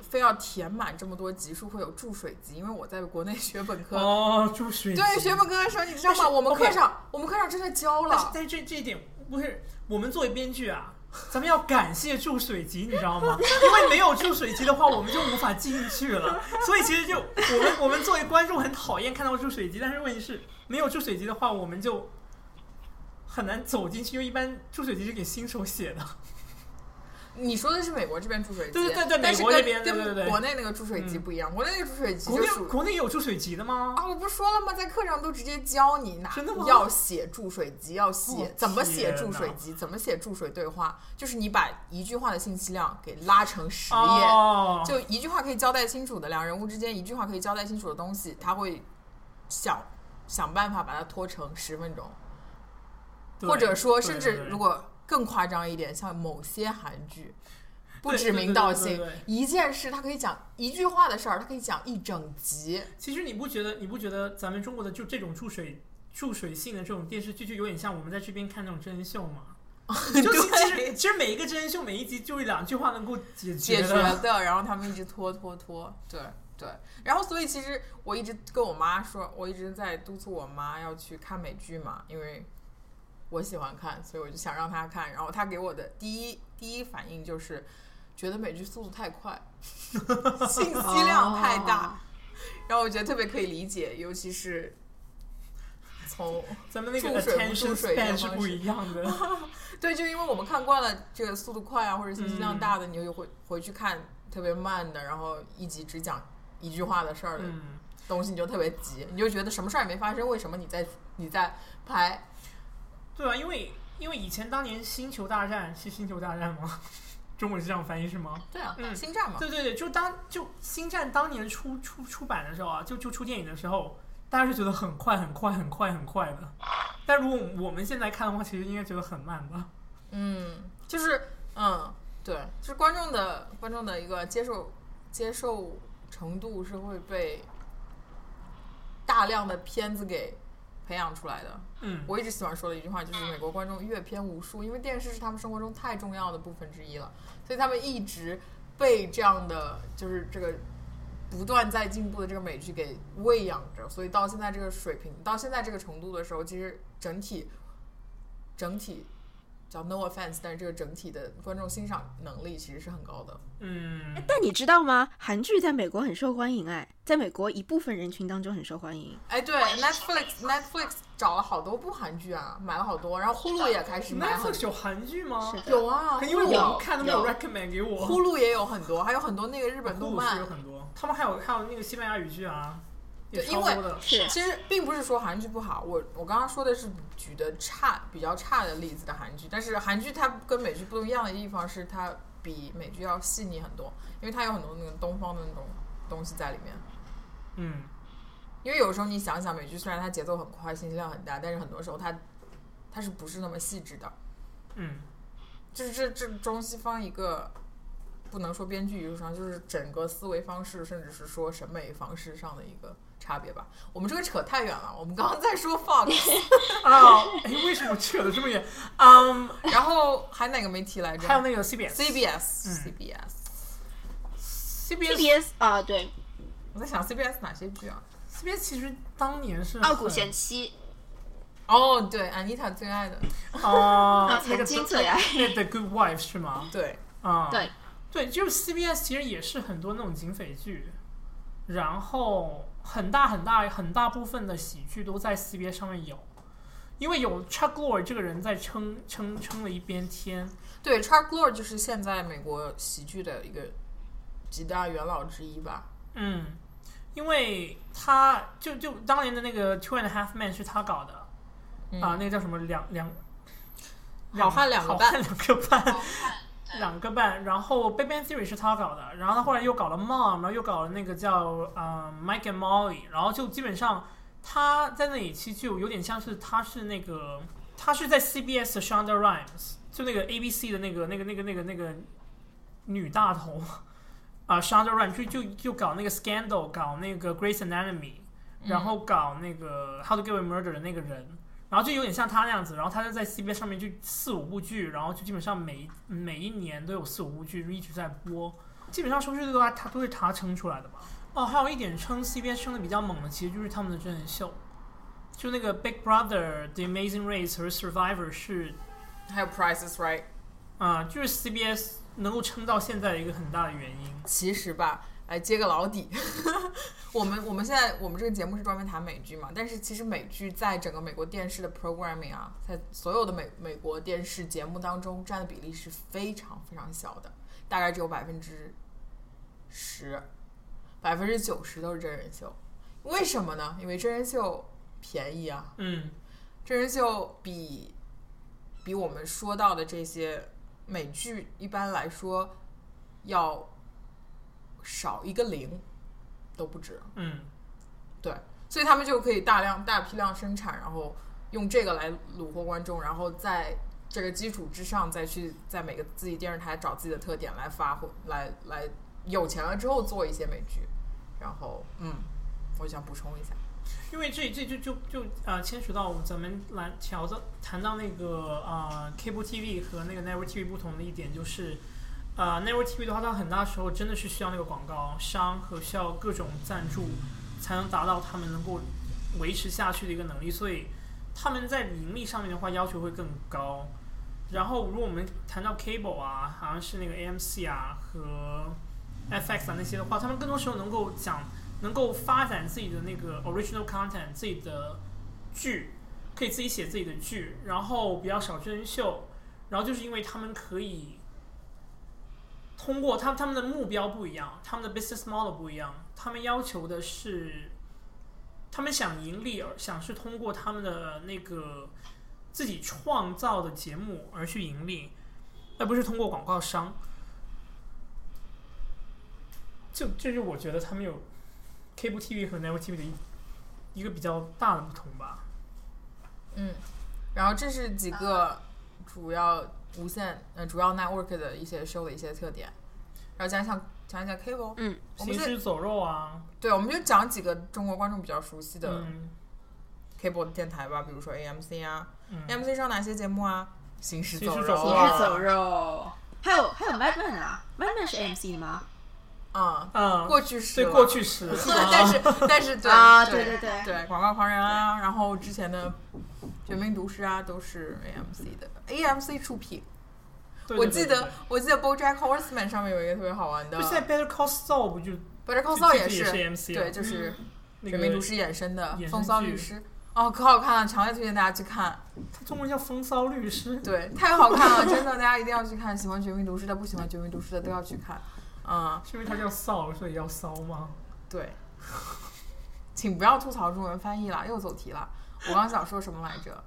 非要填满这么多集数会有注水集，因为我在国内学本科，哦，注水对学本科的时候，你知道吗？我们课上我们课上真的教了，但是但是这这一点不是我们作为编剧啊，咱们要感谢注水机，你知道吗？因为没有注水机的话，我们就无法进去了。所以其实就我们我们作为观众很讨厌看到注水机，但是问题是没有注水机的话，我们就很难走进去，因为一般注水机是给新手写的。你说的是美国这边注水机，对对对对但是美国这跟边对对对跟国内那个注水机嗯不一样，国内那个注水机国内国内有注水机的吗？啊，我不说了吗？在课上都直接教你哪真的吗要写注水机，要写、哦怎么写注水机，怎么写注水对话，就是你把一句话的信息量给拉成十页。哦，就一句话可以交代清楚的，两人物之间一句话可以交代清楚的东西，他会想想办法把它拖成十分钟，或者说，甚至如果更夸张一点，像某些韩剧，不指名道姓一件事他可以讲一句话的事儿，他可以讲一整集。其实你不觉得你不觉得咱们中国的就这种注水注水性的这种电视剧，就有点像我们在这边看那种真人秀吗？[LAUGHS] 就其其实其实每一个真人秀每一集就一两句话能够解解决决的。的，然后他们一直拖拖拖，对对。然后所以其实我一直跟我妈说，我一直在督促我妈要去看美剧嘛，因为我喜欢看，所以我就想让他看。然后他给我的第一第一反应就是觉得美剧速度太快，[LAUGHS] 信息量太大，哦然后我觉得特别可以理解，尤其是从 [LAUGHS] 咱们那个注水不水这 span 种方式是不一样的。[LAUGHS] 对，就因为我们看惯了这个速度快啊，或者信息量嗯大的，你就回回去看特别慢的，然后一集只讲一句话的事儿的嗯，东西，你就特别急，你就觉得什么事儿也没发生，为什么你在你在拍？对啊，因为因为以前当年《星球大战》是《星球大战》吗？[LAUGHS] 中文是这样翻译是吗？对啊，嗯星战嘛，对对对，就当就《星战》当年出出出版的时候啊，就就出电影的时候，大家是觉得很快很快很快很快的。但如果我们现在看的话，其实应该觉得很慢吧？嗯，就是嗯，对，就是观众的观众的一个接受接受程度是会被大量的片子给培养出来的。嗯，我一直喜欢说的一句话就是，美国观众阅片无数，因为电视是他们生活中太重要的部分之一了，所以他们一直被这样的就是这个不断在进步的这个美剧给喂养着，所以到现在这个水平，到现在这个程度的时候，其实整体整体叫 no offense，但是这个整体的观众欣赏能力其实是很高的。嗯，但你知道吗？韩剧在美国很受欢迎，哎，在美国一部分人群当中很受欢迎。哎，对，Netflix Netflix 找了好多部韩剧啊，买了好多，然后呼噜也开始买很 Netflix 有韩剧吗？是有啊，因为我们看都没有有 recommend 给我。呼噜也有很多，还有很多那个日本动漫有。很多，他们还有还有那个西班牙语剧啊，也对因为其实并不是说韩剧不好，我我刚刚说的是举的差比较差的例子的韩剧，但是韩剧它跟美剧不一样的地方是它比美剧要细腻很多，因为它有很多那个东方的那种东西在里面。嗯，因为有时候你想想，美剧虽然它节奏很快，信息量很大，但是很多时候它它是不是那么细致的？嗯，就是这这中西方一个不能说编剧艺术上，就是整个思维方式，甚至是说审美方式上的一个差别吧。我们这个扯太远了，我们刚刚在说 [LAUGHS] Fox，啊，[LAUGHS] 哎，为什么扯得这么远？嗯，然后还哪个媒体来着？还有那个 CBS。CBS，CBS、嗯 CBS CBS TBS 啊，对，我在想 CBS 哪些剧啊？CBS 其实当年是傲骨很贤妻，哦，对，安妮塔最爱的，[LAUGHS] 哦，那曾个经最爱那 The Good Wife 是吗？对，啊，对，对，就是 CBS 其实也是很多那种警匪剧，然后很大很大很大部分的喜剧都在 CBS 上面有，因为有 Chuck Lorre 这个人在撑撑撑了一边天。对，Chuck Lorre 就是现在美国喜剧的一个几大元老之一吧。嗯，因为他就就当年的那个 Two and a Half Men 是他搞的、啊，那个叫什么两两好汉两个半两个半。[LAUGHS] 两个半，然后《Big Bang Theory》是他搞的，然后他后来又搞了《Mom》，然后又搞了那个叫呃《Mike and Molly》，然后就基本上他在那里其实就有点像是他是那个他是在 CBS 的 Shonda Rhimes，就那个 ABC 的那个那个那个那个那个女大头啊、Shonda Rhimes 就就就搞那个 Scandal，搞那个 Grace Anatomy，然后搞那个 How to Get Away Murder 的那个人。然后就有点像他那样子，然后他就在 CBS 上面就四五部剧，然后就基本上每每一年都有四五部剧一直在播，基本上收视率的话他都是他撑出来的吧。哦，还有一点撑 CBS 撑的比较猛的，其实就是他们的真人秀，就那个 Big Brother、The Amazing Race 和 Survivor 是还有 Price is Right。啊、就是 CBS 能够撑到现在的一个很大的原因。其实吧，来接个老底，[LAUGHS] 我们我们现在我们这个节目是专门谈美剧嘛，但是其实美剧在整个美国电视的 programming 啊，在所有的美美国电视节目当中占的比例是非常非常小的，大概只有百分之十，百分之九十都是真人秀。为什么呢？因为真人秀便宜啊，嗯，真人秀比比我们说到的这些美剧一般来说要少一个零都不止，嗯，对，所以他们就可以大量大批量生产，然后用这个来虏获观众，然后在这个基础之上再去在每个自己电视台找自己的特点来发挥，来来有钱了之后做一些美剧，然后嗯，我想补充一下，因为这这就就就呃牵扯到咱们来调到谈到那个呃 cable TV 和那个 network TV 不同的一点就是，呃 network TV 的话，它很大时候真的是需要那个广告商和需要各种赞助，才能达到他们能够维持下去的一个能力，所以他们在盈利上面的话要求会更高。然后如果我们谈到 cable 啊，好像是那个 AMC 啊和 FX 啊那些的话，他们更多时候能够讲。能够发展自己的那个 original content，自己的剧，可以自己写自己的剧，然后比较少真人秀，然后就是因为他们可以通过他他们的目标不一样，他们的 business model 不一样，他们要求的是，他们想盈利，而想是通过他们的那个自己创造的节目而去盈利，而不是通过广告商。就这就我觉得他们有 cable TV 和 network TV 的一一个比较大的不同吧。嗯，然后这是几个主要无线呃主要 network 的一些 show 的一些特点，然后讲一讲讲一讲 cable，嗯，我们是行尸走肉啊，对，我们就讲几个中国观众比较熟悉的嗯。Cable 的电台吧，比如说 AMC 啊、嗯。A m c 上哪些节目啊？行尸走肉行尸走肉啊，行尸走肉，还有还有 Mad Men 啊，Mad Men 是 AMC 的吗？嗯，嗯，过去式对过去式，[LAUGHS] 但是 [LAUGHS] 但是对啊对对对对对广告狂人啊，然后之前的绝命毒师啊都是 AMC 的，AMC 出品。我记得对对对我记得 BoJack Horseman 上面有一个特别好玩的就现在 Better Call Saul 不就 Better Call Saul 也是是 AMC 对，啊就是那个绝命毒师衍生的风骚律师。哦，可好看了，强烈推荐大家去看。它中文叫风骚律师，对，太好看了，真的，大家一定要去看。喜欢绝命毒师的，不喜欢绝命毒师的都要去看。嗯，是因为它叫骚，所以要骚吗？对，请不要吐槽中文翻译了，又走题了。我刚想说什么来着？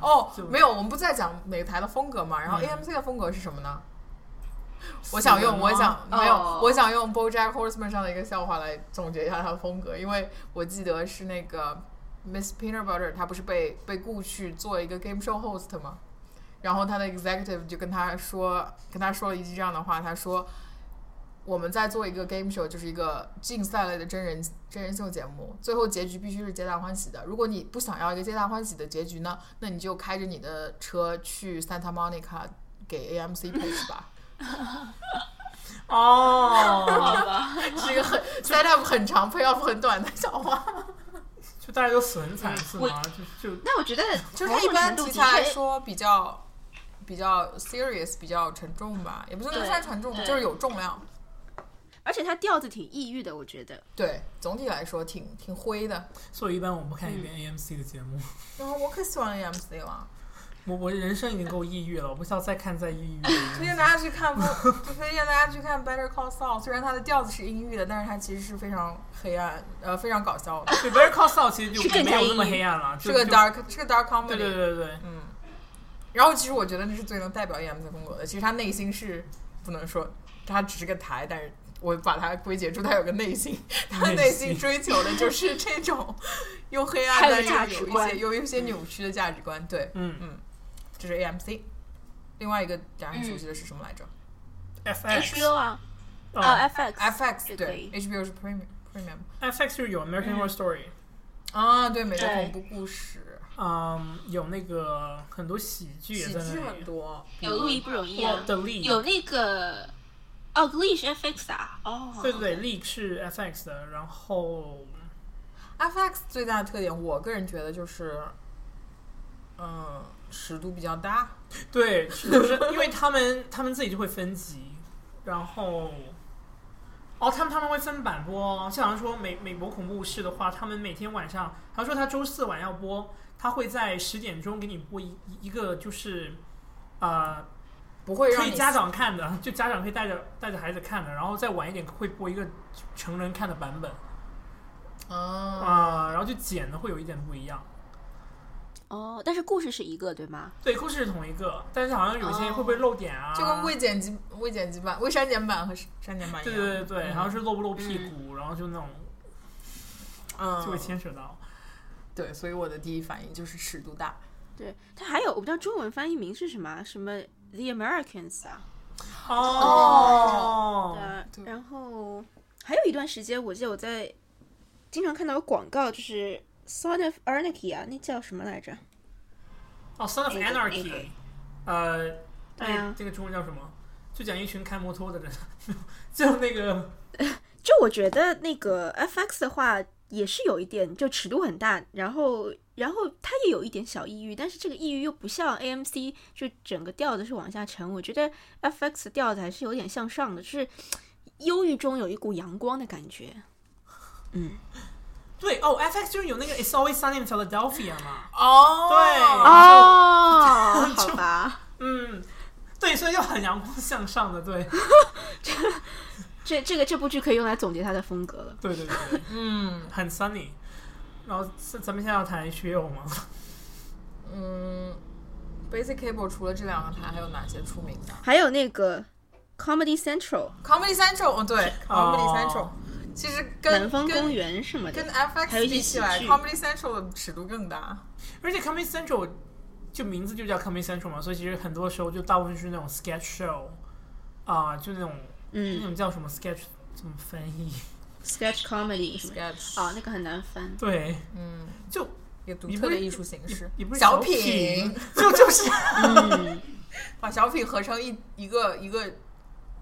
哦，没有，我们不在讲每个台的风格嘛。然后嗯 AMC 的风格是什么呢？我想用，我想没有哦，我想用 BoJack Horseman 上的一个笑话来总结一下他的风格，因为我记得是那个 Miss Peanut Butter，他不是被被雇去做一个 game show host 吗？然后他的 executive 就跟他说，跟他说了一句这样的话，他说。我们在做一个 game show，就是一个竞赛类的真人真人秀节目，最后结局必须是皆大欢喜的。如果你不想要一个皆大欢喜的结局呢，那你就开着你的车去 Santa Monica 给 AMC pitch 吧。[LAUGHS] 哦，好吧，是一个很 set up 很长，payoff 很短的笑话。就大家都死很惨是吗？就就那我觉得就是一般题程度的确材来说比较比较 serious，比较沉重吧，也不是算沉重，就是有重量。而且它调子挺抑郁的，我觉得。对，总体来说挺挺灰的。所以一般我不看一遍 AMC 的节目。[LAUGHS] 然后我可喜欢 AMC 了，我我人生已经够抑郁了，我不需要再看再抑郁。[LAUGHS] 推荐大家去看 [LAUGHS] 推荐大家去看 Better Call Saul。虽然它的调子是阴郁的，但是它其实是非常黑暗，呃，非常搞笑的，对，Better Call Saul 其实就没有那么黑暗了，是个 dark 是个 dark comedy。对对对对，嗯，然后其实我觉得那是最能代表 EMC 风格的。其实他内心是不能说，他只是个台，但是我把它归结出他有个内心，他内心追求的就是这种又黑暗的有一价值观些有一些扭曲的价值观。对，嗯嗯，这是 AMC。另外一个大家很熟悉的是什么来着、，FX HBO 啊，哦啊 FX f x 对，HBO 是 Premium Premium。FX 就是有 American Horror Story，啊，对，美国恐怖故事，嗯，有那个很多喜剧也喜剧在那里。很多。有路易不容易有那个哦，Glee 是 FX 啊，哦，对对对，League 是 FX 的，然后 FX 最大的特点，我个人觉得就是，嗯，尺度比较大。对，是就是因为他们 [LAUGHS] 他们自己就会分级，然后哦，他们他们会分版播哦，就好像说美美国恐怖事的话，他们每天晚上，他说他周四晚要播，他会在十点钟给你播一一个就是呃不会让你可以家长看的，就家长可以带着带着孩子看的，然后再晚一点会播一个成人看的版本哦，啊、然后就剪的会有一点不一样。哦，但是故事是一个对吗？对，故事是同一个，但是好像有些会不会漏点啊？就跟未剪辑、未剪辑版、未删减版和删减版一对样。对对对，嗯然后是露不露屁股，然后就那种嗯，就会牵扯到。对，所以我的第一反应就是尺度大。对，它还有我不知道中文翻译名是什么，什么 The Americans 啊，哦，对然后还有一段时间，我记得我在经常看到有广告，就是 Son of Anarchy 啊，那叫什么来着？哦，Son of 那个 Anarchy，那个呃，对啊哎这个中文叫什么？就讲一群开摩托的人，[LAUGHS] 就那个 [LAUGHS] 就我觉得那个 FX 的话也是有一点，就尺度很大，然后然后他也有一点小抑郁，但是这个抑郁又不像 AMC，就整个调子是往下沉。我觉得 FX 调子还是有点向上的，就是忧郁中有一股阳光的感觉。嗯，对哦，FX 就是有那个 It's Always Sunny in Philadelphia 嘛，哦对哦，好吧，嗯，对，所以就很阳光向上的，对，[LAUGHS] 这这个这部剧可以用来总结他的风格了。对对对对，嗯很 sunny。然后咱们现在要谈 HBO 吗？嗯，Basic Cable 除了这两个台，还有哪些出名的还有那个 Comedy Central、？Comedy Central，哦对，Comedy 哦 Central，其实跟南方公跟园什么的跟，还 FX 有比起来，Comedy Central 的尺度更大。而且 Comedy Central 就名字就叫 Comedy Central 嘛，所以其实很多时候就大部分是那种 sketch show 啊、就那种那嗯种叫什么 sketch 怎么翻译？，Sketch Comedy 什么。Sketch，哦，那个很难翻。对，嗯，就一个独特的艺术形式。也不，是小品。品，，就就是。嗯，[LAUGHS] 把小品合成一一个一个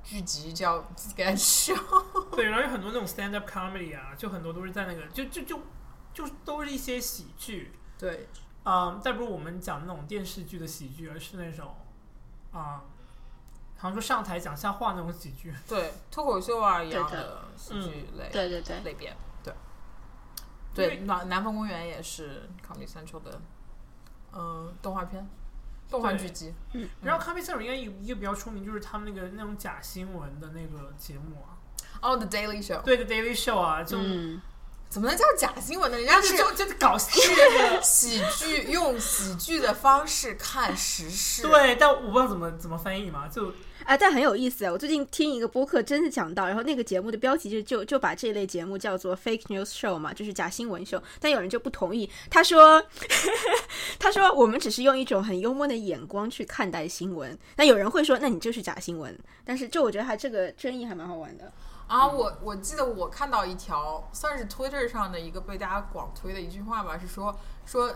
剧集叫 Sketch Show。[LAUGHS] 对，然后有很多那种 stand up comedy 啊，就很多都是在那个就就就就都是一些喜剧，对，啊、但不是我们讲那种电视剧的喜剧，而是那种啊、好像说上台讲下话那种喜剧。对，脱口秀啊一样的喜剧类对对对，类别，对。对，南南方公园也是 Comedy Central 的，嗯，动画片、动画剧集。然后 Comedy Central 应该有一个比较出名，就是他们那个那种假新闻的那个节目啊，哦，《The Daily Show》对，The Daily Show 啊，就、嗯，怎么能叫假新闻呢？人家就是就就是搞笑的。喜剧，用喜剧的方式看时事。，对，但我不知道怎么怎么翻译嘛，就啊，但很有意思啊！我最近听一个播客，真的讲到，然后那个节目的标题就就就把这类节目叫做 fake news show 嘛，就是假新闻秀。但有人就不同意，他说，[LAUGHS] 他说我们只是用一种很幽默的眼光去看待新闻。那有人会说，那你就是假新闻。但是就我觉得他这个争议还蛮好玩的。啊，我我记得我看到一条算是 Twitter 上的一个被大家广推的一句话吧，是说说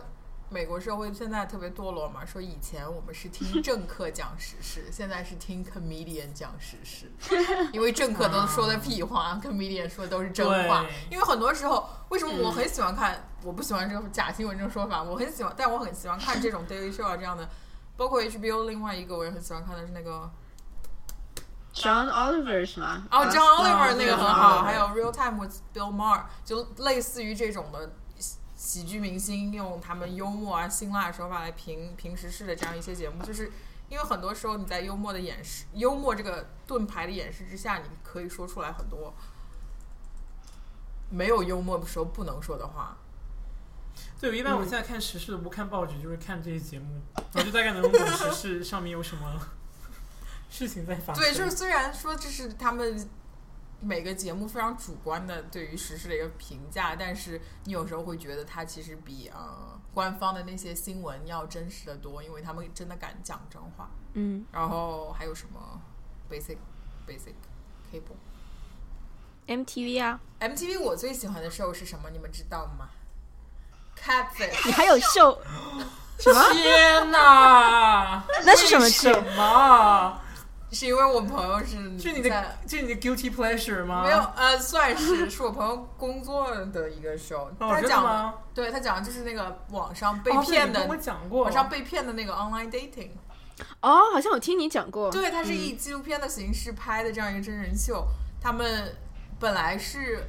美国社会现在特别堕落嘛，说以前我们是听政客讲时事，现在是听 comedian 讲时事，[LAUGHS] 因为政客都说的屁话，comedian 说的都是真话。因为很多时候，为什么我很喜欢看？我不喜欢这种假新闻这种说法，我很喜欢，但我很喜欢看这种 Daily Show 啊这样的包括 HBO 另外一个我也很喜欢看的是那个 John Oliver 是吗？哦 John Oliver 那个很好还有 Real Time with Bill Maher，就类似于这种的喜喜剧明星用他们幽默啊、辛辣的手法来评评时事的这样一些节目，就是因为很多时候你在幽默的掩饰、幽默这个盾牌的掩饰之下，你可以说出来很多没有幽默的时候不能说的话。对，我一般我现在看时事不看报纸，就是看这些节目，我就大概能懂时事上面有什么事情在发生。对，就是虽然说这是他们每个节目非常主观的对于时事的一个评价，但是你有时候会觉得它其实比呃官方的那些新闻要真实的多，因为他们真的敢讲真话。嗯然后还有什么 basic basic cable，MTV 啊，MTV 我最喜欢的 show 是什么？你们知道吗？Catfish 你还有秀 [LAUGHS] 什么？天哪，那是什么剧什么？是因为我朋友是是你的是你的 guilty pleasure 吗？没有，呃，算是是我朋友工作的一个 show，、哦，他讲？对他讲的就是那个网上被骗的，你跟我讲过，网上被骗的那个 online dating，哦，好像我听你讲过。对，它是以纪录片的形式拍的这样一个真人秀。他们本来是，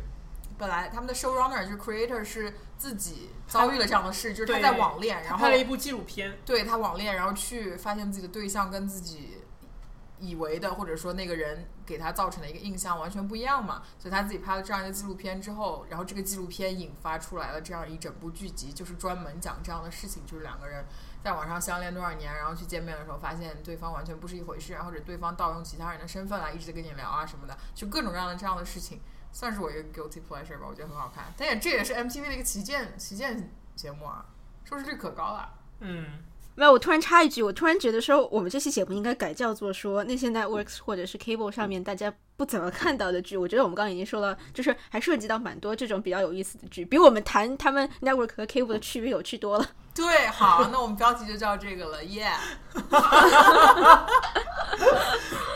本来他们的 showrunner 就是 creator 是自己遭遇了这样的事，就是他在网恋，然后拍了一部纪录片，对他网恋，然后去发现自己的对象跟自己以为的，或者说那个人给他造成的一个印象完全不一样嘛，所以他自己拍了这样一个纪录片之后，然后这个纪录片引发出来了这样一整部剧集，就是专门讲这样的事情，就是两个人在网上相恋多少年，然后去见面的时候发现对方完全不是一回事，然后或者对方盗用其他人的身份来一直跟你聊啊什么的，就各种各样的这样的事情，算是我一个 guilty pleasure 吧，我觉得很好看，但也这也是 MTV 的一个旗舰旗舰节目啊，收视率可高了。嗯，没有，我突然插一句，我突然觉得说，我们这期节目应该改叫做说那些 networks 或者是 cable 上面大家不怎么看到的剧。我觉得我们刚刚已经说了，就是还涉及到蛮多这种比较有意思的剧，比我们谈他们 network 和 cable 的区别有趣多了。对，好，那我们标题就叫这个了，Yeah，[LAUGHS]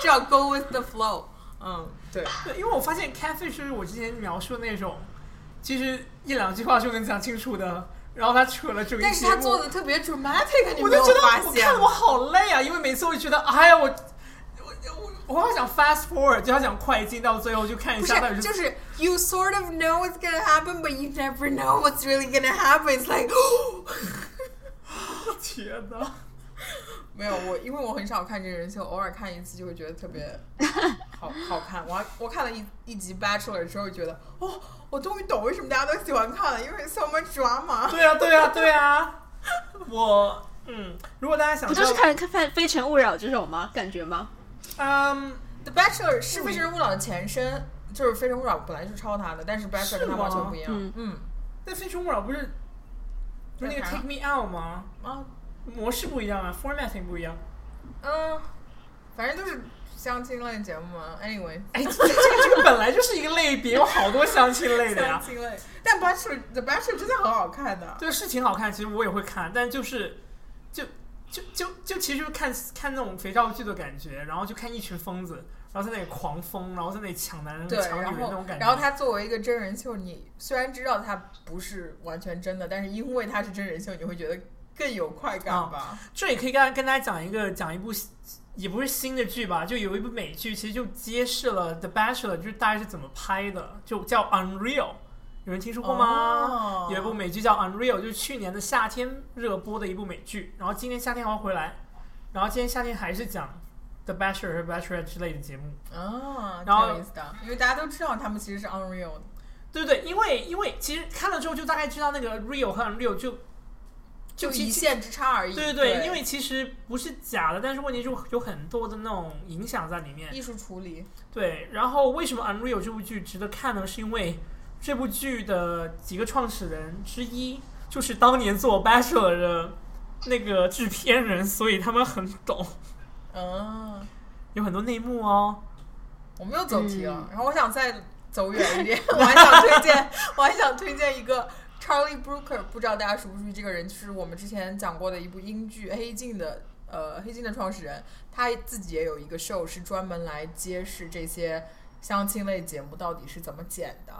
这叫 Go with the flow。嗯，对，对，因为我发现 catfish 就是我之前描述的那种，其实一两句话就能讲清楚的，然后他扯了整个但是他做的特别 dramatic，你没有我就觉得发现吗？我看我好累啊，因为每次我就觉得，哎呀，我我我我好想 fast forward，就好想快进，到最后就看一下到底是，就是 you sort of know what's gonna happen, but you never know what's really gonna happen. It's like，天哪，没有我，因为我很少看真人秀，偶尔看一次就会觉得特别 [LAUGHS] 好好看。我还我看了一一集 Bachelor 之后，觉得哦，我终于懂为什么大家都喜欢看了，因为 so much drama。对啊对啊对啊，[LAUGHS] 我嗯，如果大家想不就是看看《非非诚勿扰》这种吗？感觉吗？嗯 The Bachelor 是《非诚勿扰》的前身，就是《非诚勿扰》本来就是抄他的，但是 Bachelor 是跟他完全不一样。嗯嗯但非诚勿扰不是不是那个 Take Me Out 吗？啊模式不一样啊，formatting 不一样。嗯，反正都是相亲类节目嘛。Anyway，哎，这这个这个本来就是一个类别，有好多相亲类的呀相。亲类，但 Bachelor The Bachelor 真的很好看的。对，是挺好看，其实我也会看，但就是就就就就其实就看看那种肥皂剧的感觉，然后就看一群疯子，然后在那里狂疯，然后在那里抢男人对，抢女人那种感觉。然后他作为一个真人秀，你虽然知道他不是完全真的，但是因为他是真人秀，你会觉得更有快感啊吧？这也可以跟跟大家讲一个讲一部也不是新的剧吧，就有一部美剧，其实就揭示了《The Bachelor》就是大概是怎么拍的，就叫《Unreal》，有人听说过吗？哦有一部美剧叫《Unreal》，就是去年的夏天热播的一部美剧，然后今年夏天还要回来，然后今年夏天还是讲《The Bachelor》和《Bachelor》之类的节目。啊，然后挺有意思的，因为大家都知道他们其实是 Unreal 对对，因为因为其实看了之后就大概知道那个 Real 和 Unreal 就就一线之差而已。对对对，因为其实不是假的，但是问题就有很多的那种影响在里面。艺术处理，对，然后为什么《Unreal》这部剧值得看呢？是因为这部剧的几个创始人之一就是当年做《Bachelor》的那个制片人，所以他们很懂，嗯，有很多内幕哦。我们又走题了。嗯然后我想再走远一点，[LAUGHS] 我还想推荐，我还想推荐一个 Charlie Brooker，不知道大家熟不熟悉这个人，就是我们之前讲过的一部英剧《黑镜》的。呃，黑镜的创始人，他自己也有一个 show，是专门来揭示这些相亲类节目到底是怎么剪的。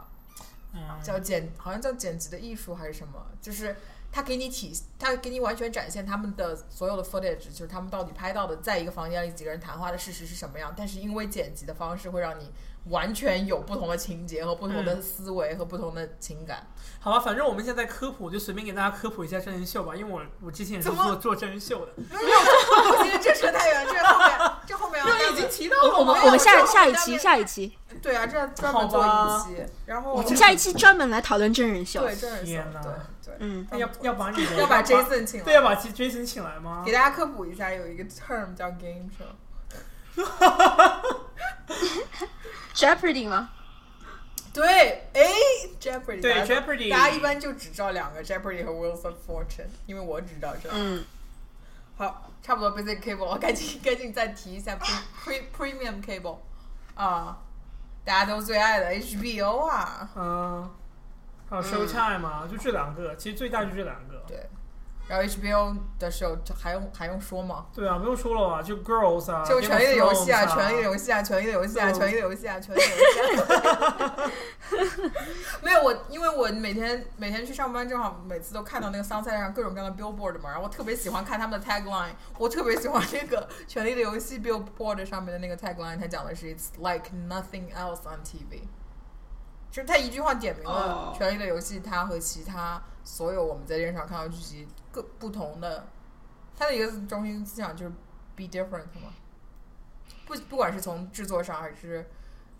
嗯，叫剪，好像叫剪辑的艺术还是什么，就是他给你体，他给你完全展现他们的所有的 footage，就是他们到底拍到的，在一个房间里几个人谈话的事实是什么样。但是因为剪辑的方式，会让你完全有不同的情节和不同的思维和不同的情感。好吧，反正我们现在科普，就随便给大家科普一下真人秀吧，因为我我之前也是做做真人秀的，没有，我觉得这扯太远，这后面这后面要因为已经提到我了。我们我们下下一期下一期，对啊，这专门做一期，然后我们下一期专门来讨论真人秀。对真人秀，对对，嗯，那要要把你要把 Jason 请来，对要把 Jason 请来吗给？大家科普一下，有一个 term 叫 game show。[LAUGHS] Jeopardy 吗？对，哎，Jeopardy，对 Jeopardy 大家一般就只知道两个 Jeopardy 和 Wheels of Fortune，因为我只知道这。嗯，好，差不多 Basic Cable 了，赶紧赶紧再提一下 Pre Pre Premium Cable 啊，大家都最爱的 HBO 啊，嗯，还有 Showtime 嘛，就这两个，其实最大就这两个。对。然后 HBO 的时候，这还用还用说吗？对啊，不用说了吧，就 Girls 啊，就《权力的游戏》啊权力的游戏》啊，《权力的游戏》啊，《权力的游戏》啊，《权力的游戏》啊。没有我，因为我每天每天去上班，正好每次都看到那个 Sunset 上各种各样的 billboard 嘛，然后我特别喜欢看他们的 tagline，我特别喜欢那个《权力的游戏》billboard 上面的那个 tagline，它讲的是 It's like nothing else on TV。就是他一句话点明了哦《权力的游戏》它和其他所有我们在电视上看到的剧集各不同的，它的一个中心思想就是 be different 嘛。不不管是从制作上还是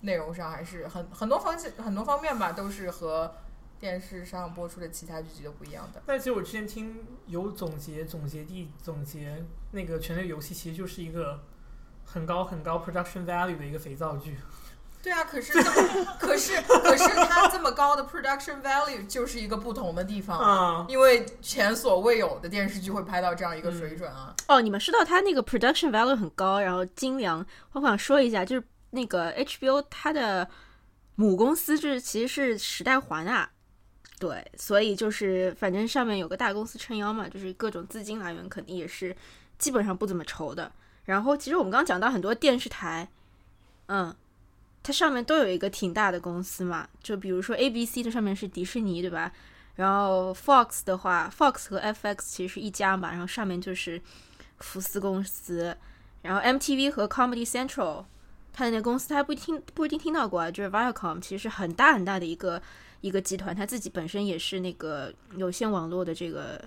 内容上，还是很很多方向很多方面吧，都是和电视上播出的其他剧集都不一样的。但其实我之前听有总结，总结地总结那个《权力游戏》其实就是一个很高很高 production value 的一个肥皂剧。对啊，可是这么可是可是它这么高的 production value 就是一个不同的地方啊因为前所未有的电视剧会拍到这样一个水准啊。哦，你们说到它那个 production value 很高，然后精良，我想说一下，就是那个 HBO 它的母公司就是其实是时代华纳，对，所以就是反正上面有个大公司撑腰嘛，就是各种资金来源肯定也是基本上不怎么愁的。然后其实我们刚刚讲到很多电视台，嗯，它上面都有一个挺大的公司嘛，就比如说 ABC 它上面是迪士尼，对吧？然后 Fox 的话，Fox 和 FX 其实是一家嘛，然后上面就是福斯公司，然后 MTV 和 Comedy Central，它的那公司它还不一定不一定听到过啊，就是 Viacom，其实是很大很大的一个一个集团，它自己本身也是那个有线网络的这个，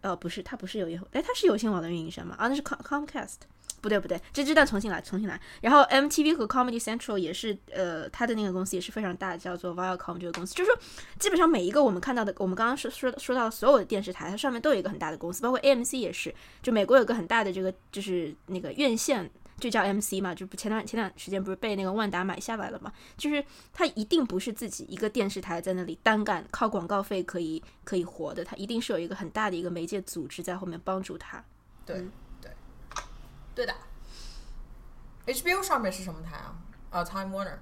呃，不是，它不是有线，哎，它是有线网络运营商嘛？啊，那是 Com Comcast。不对不对，这这段重新来，重新来。然后 MTV 和 Comedy Central 也是，呃，它的那个公司也是非常大，叫做 Viacom 这个公司。就是说，基本上每一个我们看到的，我们刚刚说说说到的所有的电视台，它上面都有一个很大的公司，包括 AMC 也是。就美国有个很大的这个，就是那个院线，就叫 MC 嘛，就不前段前段时间不是被那个万达买下来了嘛？就是它一定不是自己一个电视台在那里单干，靠广告费可以可以活的，它一定是有一个很大的一个媒介组织在后面帮助它。对、嗯对对的。HBO 上面是什么台啊？啊，Time Warner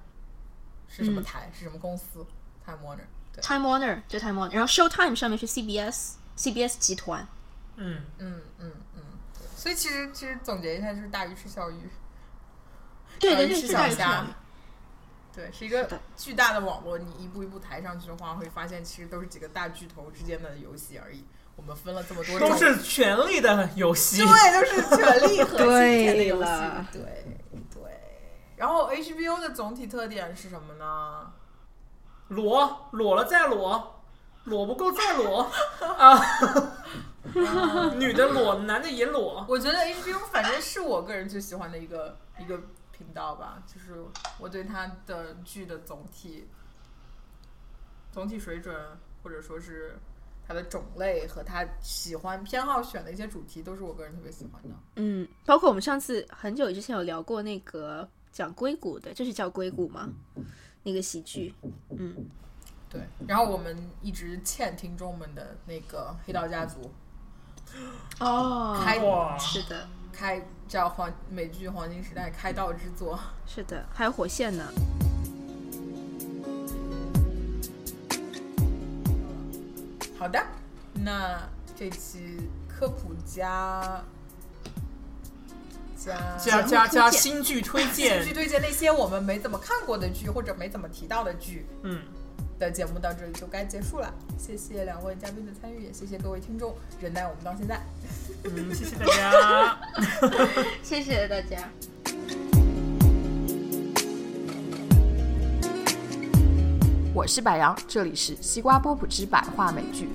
是什么台？是什么公司？Time Warner 对，Time Warner 就 Time Warner，然后 Showtime 上面是 CBS，CBS 集团。嗯，嗯嗯嗯。所以其实其实总结一下就是大鱼吃小鱼，对对对，小鱼吃小是大鱼吃小虾。对，是一个巨大的网络。你一步一步抬上去的话，会发现其实都是几个大巨头之间的游戏而已。我们分了这么多，都是权力的游戏。对，都是权力和金钱的游戏对。对对。然后 HBO 的总体特点是什么呢？裸裸了再裸，裸不够再裸 [LAUGHS] 啊！女的裸，男的也裸。我觉得 HBO 反正是我个人最喜欢的一个一个频道吧，就是我对它的剧的总体总体水准，或者说是它的种类和他喜欢偏好选的一些主题，都是我个人特别喜欢的。嗯，包括我们上次很久之前有聊过那个讲硅谷的，这是叫硅谷吗？那个喜剧，嗯，对，然后我们一直欠听众们的那个《黑道家族哦开，是的，》开叫黄美剧《黄金时代》开道之作。是的，还有火线呢。好的那这期科普家加加加加新剧推荐。新剧推荐那些我们没怎么看过的剧或者没怎么提到的剧嗯。的节目到这里就该结束了谢谢两位嘉宾的参与也谢谢各位听众忍耐我们到现在。嗯谢谢大家。谢谢大家。[LAUGHS] 我是百杨，这里是西瓜波普之百话美剧。